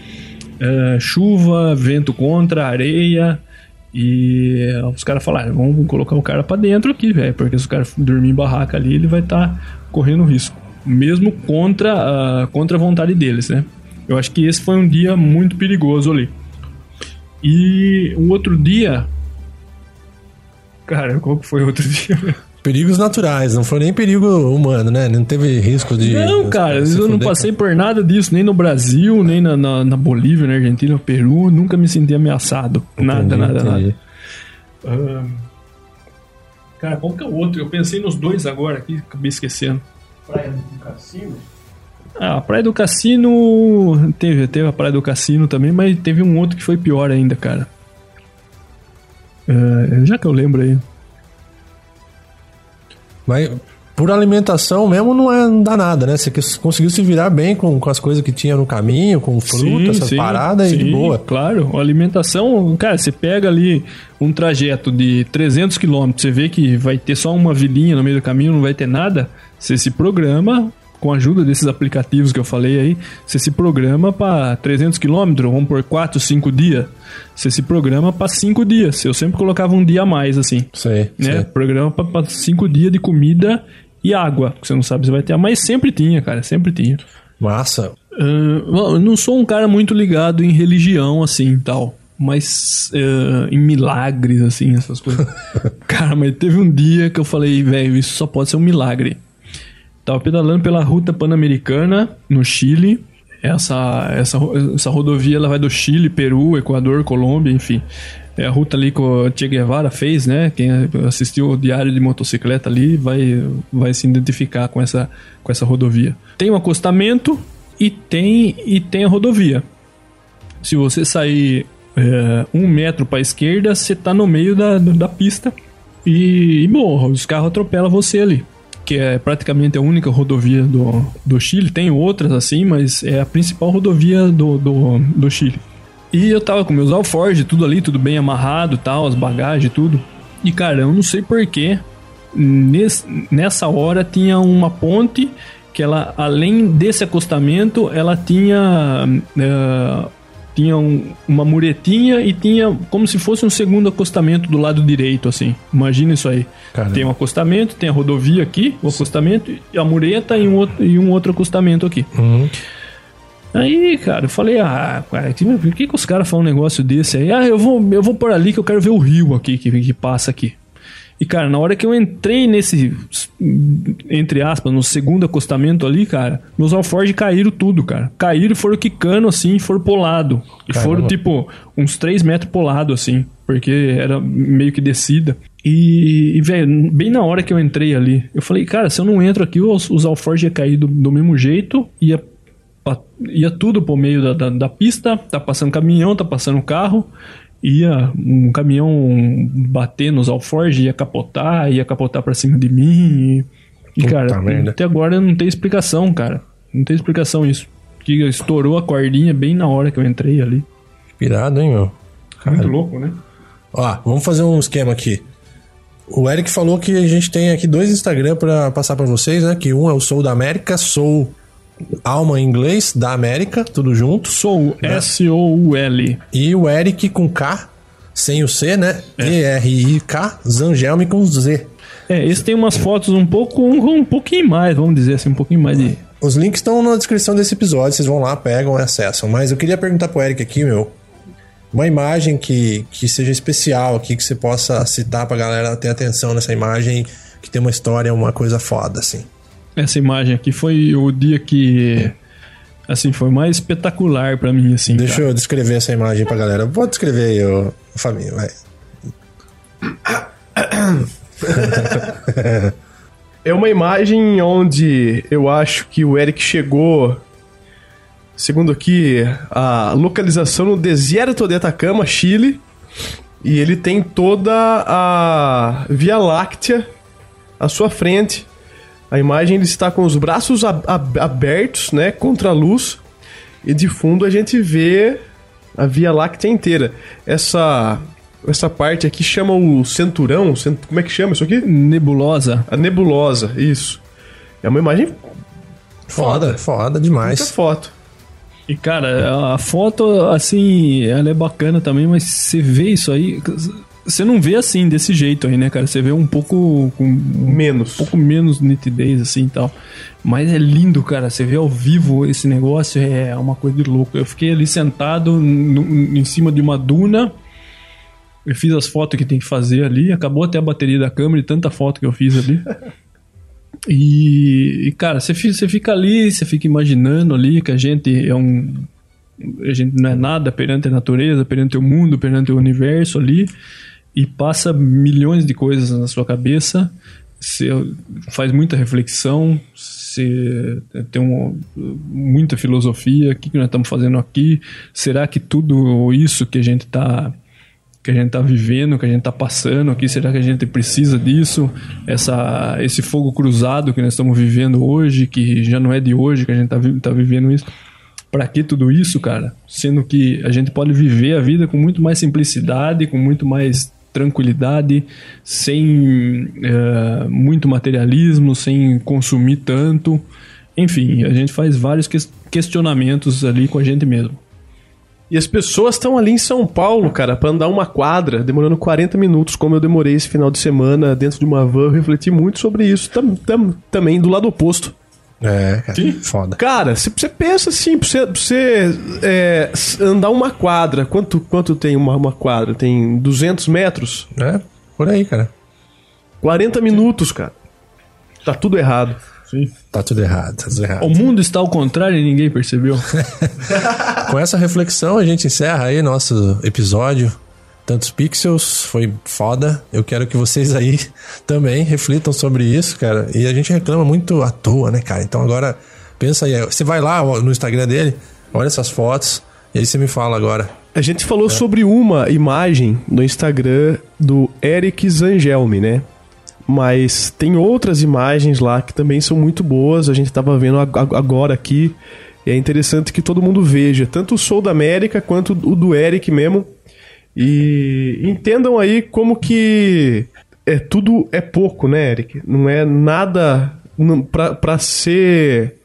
S3: uh, chuva, vento contra, areia. E os caras falaram, vamos colocar o cara para dentro aqui, velho, porque se o cara dormir em barraca ali, ele vai estar tá correndo risco, mesmo contra a, contra a vontade deles, né? Eu acho que esse foi um dia muito perigoso ali. E o outro dia, cara, qual que foi o outro [LAUGHS] dia?
S1: Perigos naturais, não foi nem perigo humano, né? Não teve risco de.
S3: Não, cara, eu não passei por nada disso, nem no Brasil, nem na, na, na Bolívia, na Argentina, no Peru, nunca me senti ameaçado. Entendi, nada, nada, entendi. nada. Uh, cara, qual que é o outro? Eu pensei nos dois agora aqui, acabei esquecendo. Praia do Cassino? Ah, a Praia do Cassino. Teve, teve a Praia do Cassino também, mas teve um outro que foi pior ainda, cara. Uh, já que eu lembro aí.
S1: Mas por alimentação mesmo não, é, não dá nada, né? Você conseguiu se virar bem com, com as coisas que tinha no caminho, com fruta, essas paradas sim, e de boa.
S3: Claro, a alimentação, cara, você pega ali um trajeto de 300 quilômetros, você vê que vai ter só uma vilinha no meio do caminho, não vai ter nada, você se programa com a ajuda desses aplicativos que eu falei aí, você se programa para 300 quilômetros, vamos por 4, 5 dias. Você se programa para 5 dias. Eu sempre colocava um dia a mais, assim.
S1: Sei.
S3: Né?
S1: sei.
S3: Programa para 5 dias de comida e água. Que você não sabe se vai ter. Mas sempre tinha, cara. Sempre tinha.
S1: Massa.
S3: Uh, eu não sou um cara muito ligado em religião, assim tal. Mas uh, em milagres, assim, essas coisas. [LAUGHS] cara, mas teve um dia que eu falei, velho, isso só pode ser um milagre. Tava pedalando pela ruta pan-americana no Chile. Essa, essa, essa rodovia ela vai do Chile, Peru, Equador, Colômbia, enfim. É a ruta ali que o Che Guevara fez, né? Quem assistiu o Diário de Motocicleta ali vai, vai se identificar com essa, com essa rodovia. Tem um acostamento e tem, e tem a rodovia. Se você sair é, um metro para a esquerda, você tá no meio da, da pista e, e. Os carros atropelam você ali que é praticamente a única rodovia do, do Chile. Tem outras assim, mas é a principal rodovia do, do, do Chile. E eu tava com meus alforjes, tudo ali, tudo bem amarrado tal, as bagagens, tudo. E cara, eu não sei porquê, nessa hora tinha uma ponte que ela, além desse acostamento, ela tinha uh, tinha um, uma muretinha e tinha como se fosse um segundo acostamento do lado direito, assim. Imagina isso aí. Caramba. Tem um acostamento, tem a rodovia aqui, o acostamento, e a mureta e um outro, e um outro acostamento aqui.
S1: Uhum.
S3: Aí, cara, eu falei, ah, cara, por que, que os caras falam um negócio desse aí? Ah, eu vou, eu vou por ali que eu quero ver o rio aqui, que, que passa aqui. E, cara, na hora que eu entrei nesse, entre aspas, no segundo acostamento ali, cara, meus alforjes caíram tudo, cara. Caíram e foram quicando assim, foram pro lado. E Caramba. foram, tipo, uns 3 metros pro lado, assim, porque era meio que descida. E, e velho, bem na hora que eu entrei ali, eu falei, cara, se eu não entro aqui, os, os alforjes iam cair do, do mesmo jeito, ia, ia tudo pro meio da, da, da pista, tá passando caminhão, tá passando carro ia um caminhão bater nos alforjes, ia capotar, ia capotar pra cima de mim. E, e cara, merda. até agora não tem explicação, cara. Não tem explicação isso. Que estourou a cordinha bem na hora que eu entrei ali.
S1: Pirado, hein, meu?
S3: Cara. Muito louco, né?
S1: Ó, vamos fazer um esquema aqui. O Eric falou que a gente tem aqui dois Instagram para passar para vocês, né? Que um é o Sou da América, Sou Alma em inglês, da América, tudo junto.
S3: Sou né? S-O-U-L.
S1: E o Eric com K, sem o C, né? É. E-R-I-K, Zangelme com Z.
S3: É, esse tem umas fotos um pouco, um, um pouquinho mais, vamos dizer assim, um pouquinho mais de.
S1: Os links estão na descrição desse episódio, vocês vão lá, pegam e acessam. Mas eu queria perguntar pro Eric aqui, meu, uma imagem que, que seja especial aqui, que você possa citar pra galera ter atenção nessa imagem, que tem uma história, uma coisa foda, assim.
S3: Essa imagem aqui foi o dia que. Assim, foi mais espetacular para mim, assim.
S1: Deixa cara. eu descrever essa imagem pra galera. Pode descrever aí, ô, família, vai. [LAUGHS]
S2: é uma imagem onde eu acho que o Eric chegou, segundo aqui, a localização no deserto de Atacama, Chile, e ele tem toda a Via Láctea à sua frente A imagem ele está com os braços ab ab abertos, né, contra a luz, e de fundo a gente vê a Via Láctea inteira. Essa essa parte aqui chama o cinturão, cent... como é que chama isso aqui?
S3: Nebulosa.
S2: A nebulosa, isso. É uma imagem
S1: Foda, foda demais.
S2: muita foto.
S3: E, cara, a foto, assim, ela é bacana também, mas você vê isso aí. Você não vê assim, desse jeito aí, né, cara? Você vê um pouco. com um
S2: Menos.
S3: pouco menos nitidez, assim e tal. Mas é lindo, cara. Você vê ao vivo esse negócio, é uma coisa de louco. Eu fiquei ali sentado no- em cima de uma duna. Eu fiz as fotos que tem que fazer ali. Acabou até a bateria da câmera de tanta foto que eu fiz ali. [LAUGHS] E, e, cara, você fica ali, você fica imaginando ali que a gente é um. A gente não é nada perante a natureza, perante o mundo, perante o universo ali. E passa milhões de coisas na sua cabeça. Você faz muita reflexão. Você tem um, muita filosofia. O que, que nós estamos fazendo aqui? Será que tudo isso que a gente está que a gente está vivendo, que a gente está passando aqui, será que a gente precisa disso? Essa, esse fogo cruzado que nós estamos vivendo hoje, que já não é de hoje que a gente está tá vivendo isso. Para que tudo isso, cara? Sendo que a gente pode viver a vida com muito mais simplicidade, com muito mais tranquilidade, sem eh, muito materialismo, sem consumir tanto. Enfim, a gente faz vários ques- questionamentos ali com a gente mesmo.
S2: E as pessoas estão ali em São Paulo, cara, pra andar uma quadra, demorando 40 minutos, como eu demorei esse final de semana dentro de uma van. Eu refleti muito sobre isso tam, tam- também, do lado oposto.
S1: É, cara. Foda.
S2: Cara, se você pensa assim, pra você, pra você, é, andar uma quadra, quanto, quanto tem uma, uma quadra? Tem 200 metros?
S1: É, por aí, cara.
S2: 40 minutos, cara. Tá tudo errado.
S1: Tá tudo errado, tá tudo errado.
S3: O mundo está ao contrário e ninguém percebeu. [LAUGHS]
S1: Com essa reflexão, a gente encerra aí nosso episódio. Tantos pixels, foi foda. Eu quero que vocês aí [LAUGHS] também reflitam sobre isso, cara. E a gente reclama muito à toa, né, cara? Então agora, pensa aí. Você vai lá no Instagram dele, olha essas fotos, e aí você me fala agora.
S2: A gente falou sobre uma imagem no Instagram do Eric Zangelmi, né? Mas tem outras imagens lá que também são muito boas. A gente tava vendo ag- ag- agora aqui. E é interessante que todo mundo veja, tanto o Soul da América quanto o do Eric mesmo. E entendam aí como que é tudo é pouco, né, Eric? Não é nada pra ser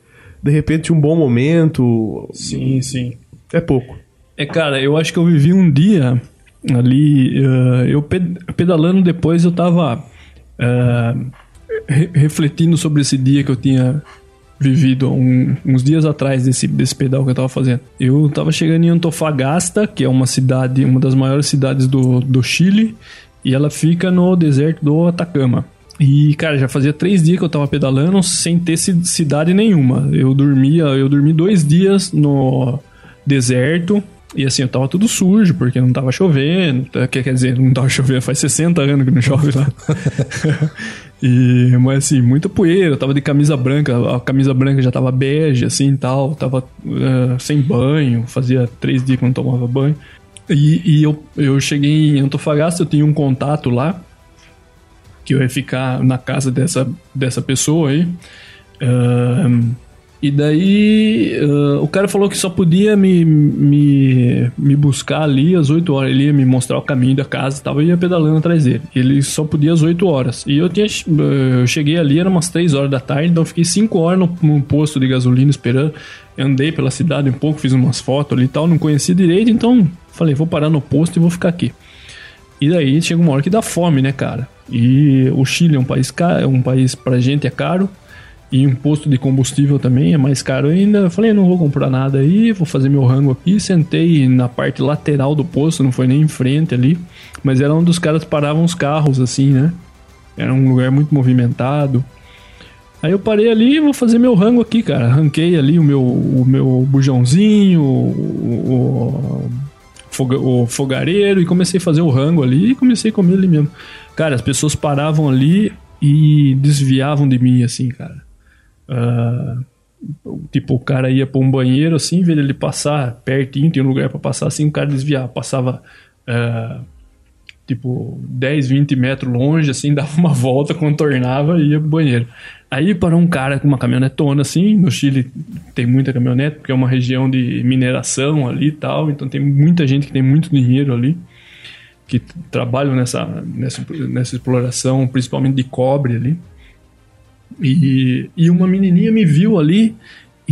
S2: de repente um bom momento.
S3: Sim, sim.
S2: É pouco.
S3: É, cara, eu acho que eu vivi um dia ali, eh, eu ped- pedalando depois, eu tava eh, re- refletindo sobre esse dia que eu tinha vivido um- uns dias atrás desse, desse pedal que eu tava fazendo. Eu tava chegando em Antofagasta, que é uma cidade, uma das maiores cidades do, do Chile, e ela fica no deserto do Atacama. E, cara, já fazia três dias que eu tava pedalando sem ter ci- cidade nenhuma. Eu dormia, eu dormi dois dias no deserto. E assim, eu tava tudo sujo, porque não tava chovendo. tá? Quer dizer, não tava chovendo, faz 60 anos que não chove lá. [LAUGHS] e, mas assim, muita poeira, tava de camisa branca, a camisa branca já tava bege, assim tal, tava eh, sem banho, fazia três dias que não tomava banho. E, e eu, eu cheguei em Antofagasta, eu tinha um contato lá, que eu ia ficar na casa dessa, dessa pessoa aí. Ahn, e daí ah, o cara falou que só podia me, me, me buscar ali às 8 horas. Ele ia me mostrar o caminho da casa e tal, eu ia pedalando atrás dele. Ele só podia às 8 horas. E eu tinha eu cheguei ali, era umas 3 horas da tarde, então fiquei 5 horas no, no posto de gasolina esperando. Andei pela cidade um pouco, fiz umas fotos ali e tal, não conhecia direito, então falei, vou parar no posto e vou ficar aqui. E daí chega uma hora que dá fome, né, cara? E o Chile é um país caro, é um país pra gente é caro. E imposto de combustível também é mais caro ainda. Eu falei, não vou comprar nada aí, vou fazer meu rango aqui. Sentei na parte lateral do posto, não foi nem em frente ali. Mas era onde os caras paravam os carros, assim, né? Era um lugar muito movimentado. Aí eu parei ali e vou fazer meu rango aqui, cara. Ranquei ali o meu, o meu bujãozinho, o, o, o fogareiro e comecei a fazer o rango ali e comecei a comer ali mesmo. Cara, as pessoas paravam ali e desviavam de mim, assim, cara. Ah, tipo, o cara ia pra um banheiro assim, ver ele passar pertinho, tem um lugar pra passar assim, o cara desviava, passava ah, tipo 10, 20 metros longe, assim, [LAUGHS] dava uma volta, contornava e ia pro banheiro. Aí parou um cara com uma caminhonetona assim. No Chile tem muita caminhonete, porque é uma região de mineração ali e tal. Então tem muita gente que tem muito dinheiro ali, que trabalham nessa, nessa, nessa exploração, principalmente de cobre ali. E, e uma menininha me viu ali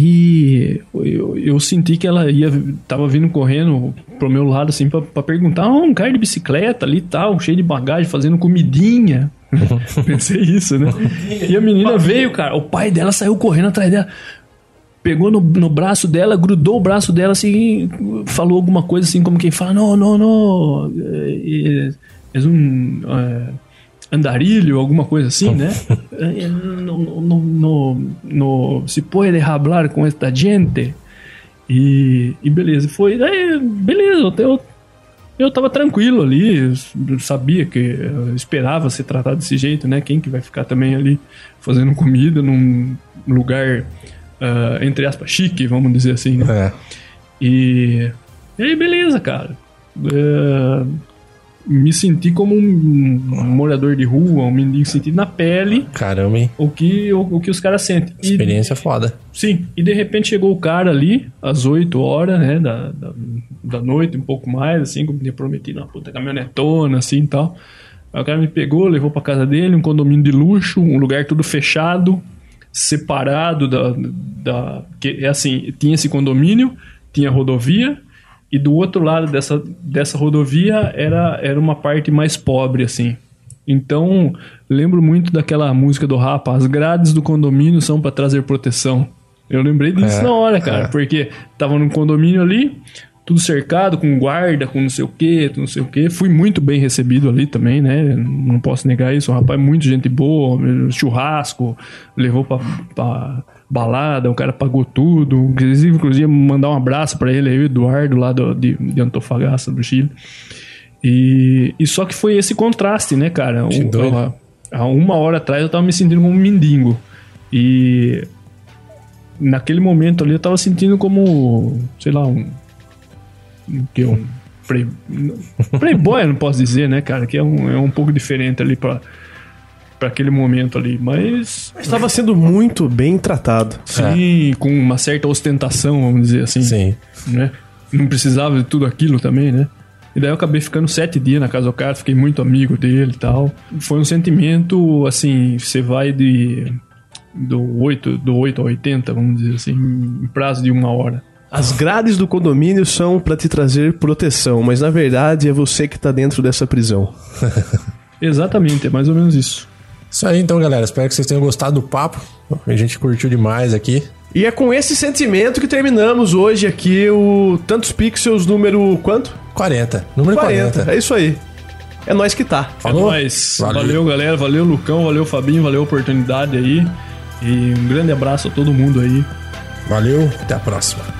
S3: e eu, eu, senti que ela ia tava vindo correndo pro meu lado assim para perguntar, oh, um cara de bicicleta ali tal, cheio de bagagem, fazendo comidinha. [LAUGHS] Pensei isso, né? E a menina veio, cara, o pai dela saiu correndo atrás dela. Pegou no, no braço dela, grudou o braço dela assim, falou alguma coisa assim, como quem fala: Não, não, não, é, é um. É, andarilho, alguma coisa assim, né? [LAUGHS] no, no, no, no, se pode hablar com esta gente. E, e beleza, foi. Aí, beleza, eu, eu tava tranquilo ali, sabia que esperava ser tratado desse jeito, né? Quem que vai ficar também ali fazendo comida num lugar, uh, entre aspas, chique, vamos dizer assim, né? É. E, e aí, beleza, cara. Uh, me senti como um, morador de rua, um mendigo sentido na pele.
S1: Caramba, hein?
S3: O que, o, o que os caras sentem.
S1: Experiência e, foda.
S3: Sim, e de repente chegou o cara ali, às 8 horas, né, da, da, da noite, um pouco mais, assim, como tinha prometido, uma puta caminhonetona, assim e tal. Aí o cara me pegou, levou pra casa dele, um condomínio de luxo, um lugar tudo fechado, separado da. da que, é assim, tinha esse condomínio, tinha rodovia, e do outro lado dessa, dessa rodovia era, era uma parte mais pobre, assim. Então, lembro muito daquela música do Rapa, as grades do condomínio são para trazer proteção. Eu lembrei disso é, na hora, cara, é. porque tava num condomínio ali, tudo cercado, com guarda, com não sei o que, não sei o que. Fui muito bem recebido ali também, né? Não posso negar isso. O rapaz é muito gente boa, churrasco, levou pra, pra balada, o cara pagou tudo. Inclusive, inclusive mandar um abraço para ele aí, o Eduardo, lá do, de, de Antofagasta, do Chile. E, e só que foi esse contraste, né, cara? Um, há uma hora atrás eu tava me sentindo como um mendigo. E naquele momento ali eu tava sentindo como, sei lá, um. Que um. Play, playboy, não posso dizer, né, cara? Que é um, é um pouco diferente ali pra para aquele momento ali, mas
S2: estava sendo muito bem tratado.
S3: Sim, é. com uma certa ostentação, vamos dizer assim.
S1: Sim.
S3: Né? Não precisava de tudo aquilo também, né? E daí eu acabei ficando sete dias na casa do cara, fiquei muito amigo dele e tal. Foi um sentimento, assim, você vai de do 8, do 8 a 80, vamos dizer assim, em prazo de uma hora.
S2: As grades do condomínio são para te trazer proteção, mas na verdade é você que tá dentro dessa prisão. [LAUGHS]
S3: Exatamente, é mais ou menos isso.
S1: Isso aí então, galera. Espero que vocês tenham gostado do papo. A gente curtiu demais aqui.
S2: E é com esse sentimento que terminamos hoje aqui o Tantos Pixels número quanto?
S1: 40. Número 40. 40.
S2: É isso aí. É nós que tá.
S3: Falou? É nóis. Valeu. valeu, galera. Valeu, Lucão. Valeu, Fabinho. Valeu a oportunidade aí. E um grande abraço a todo mundo aí.
S1: Valeu. Até a próxima.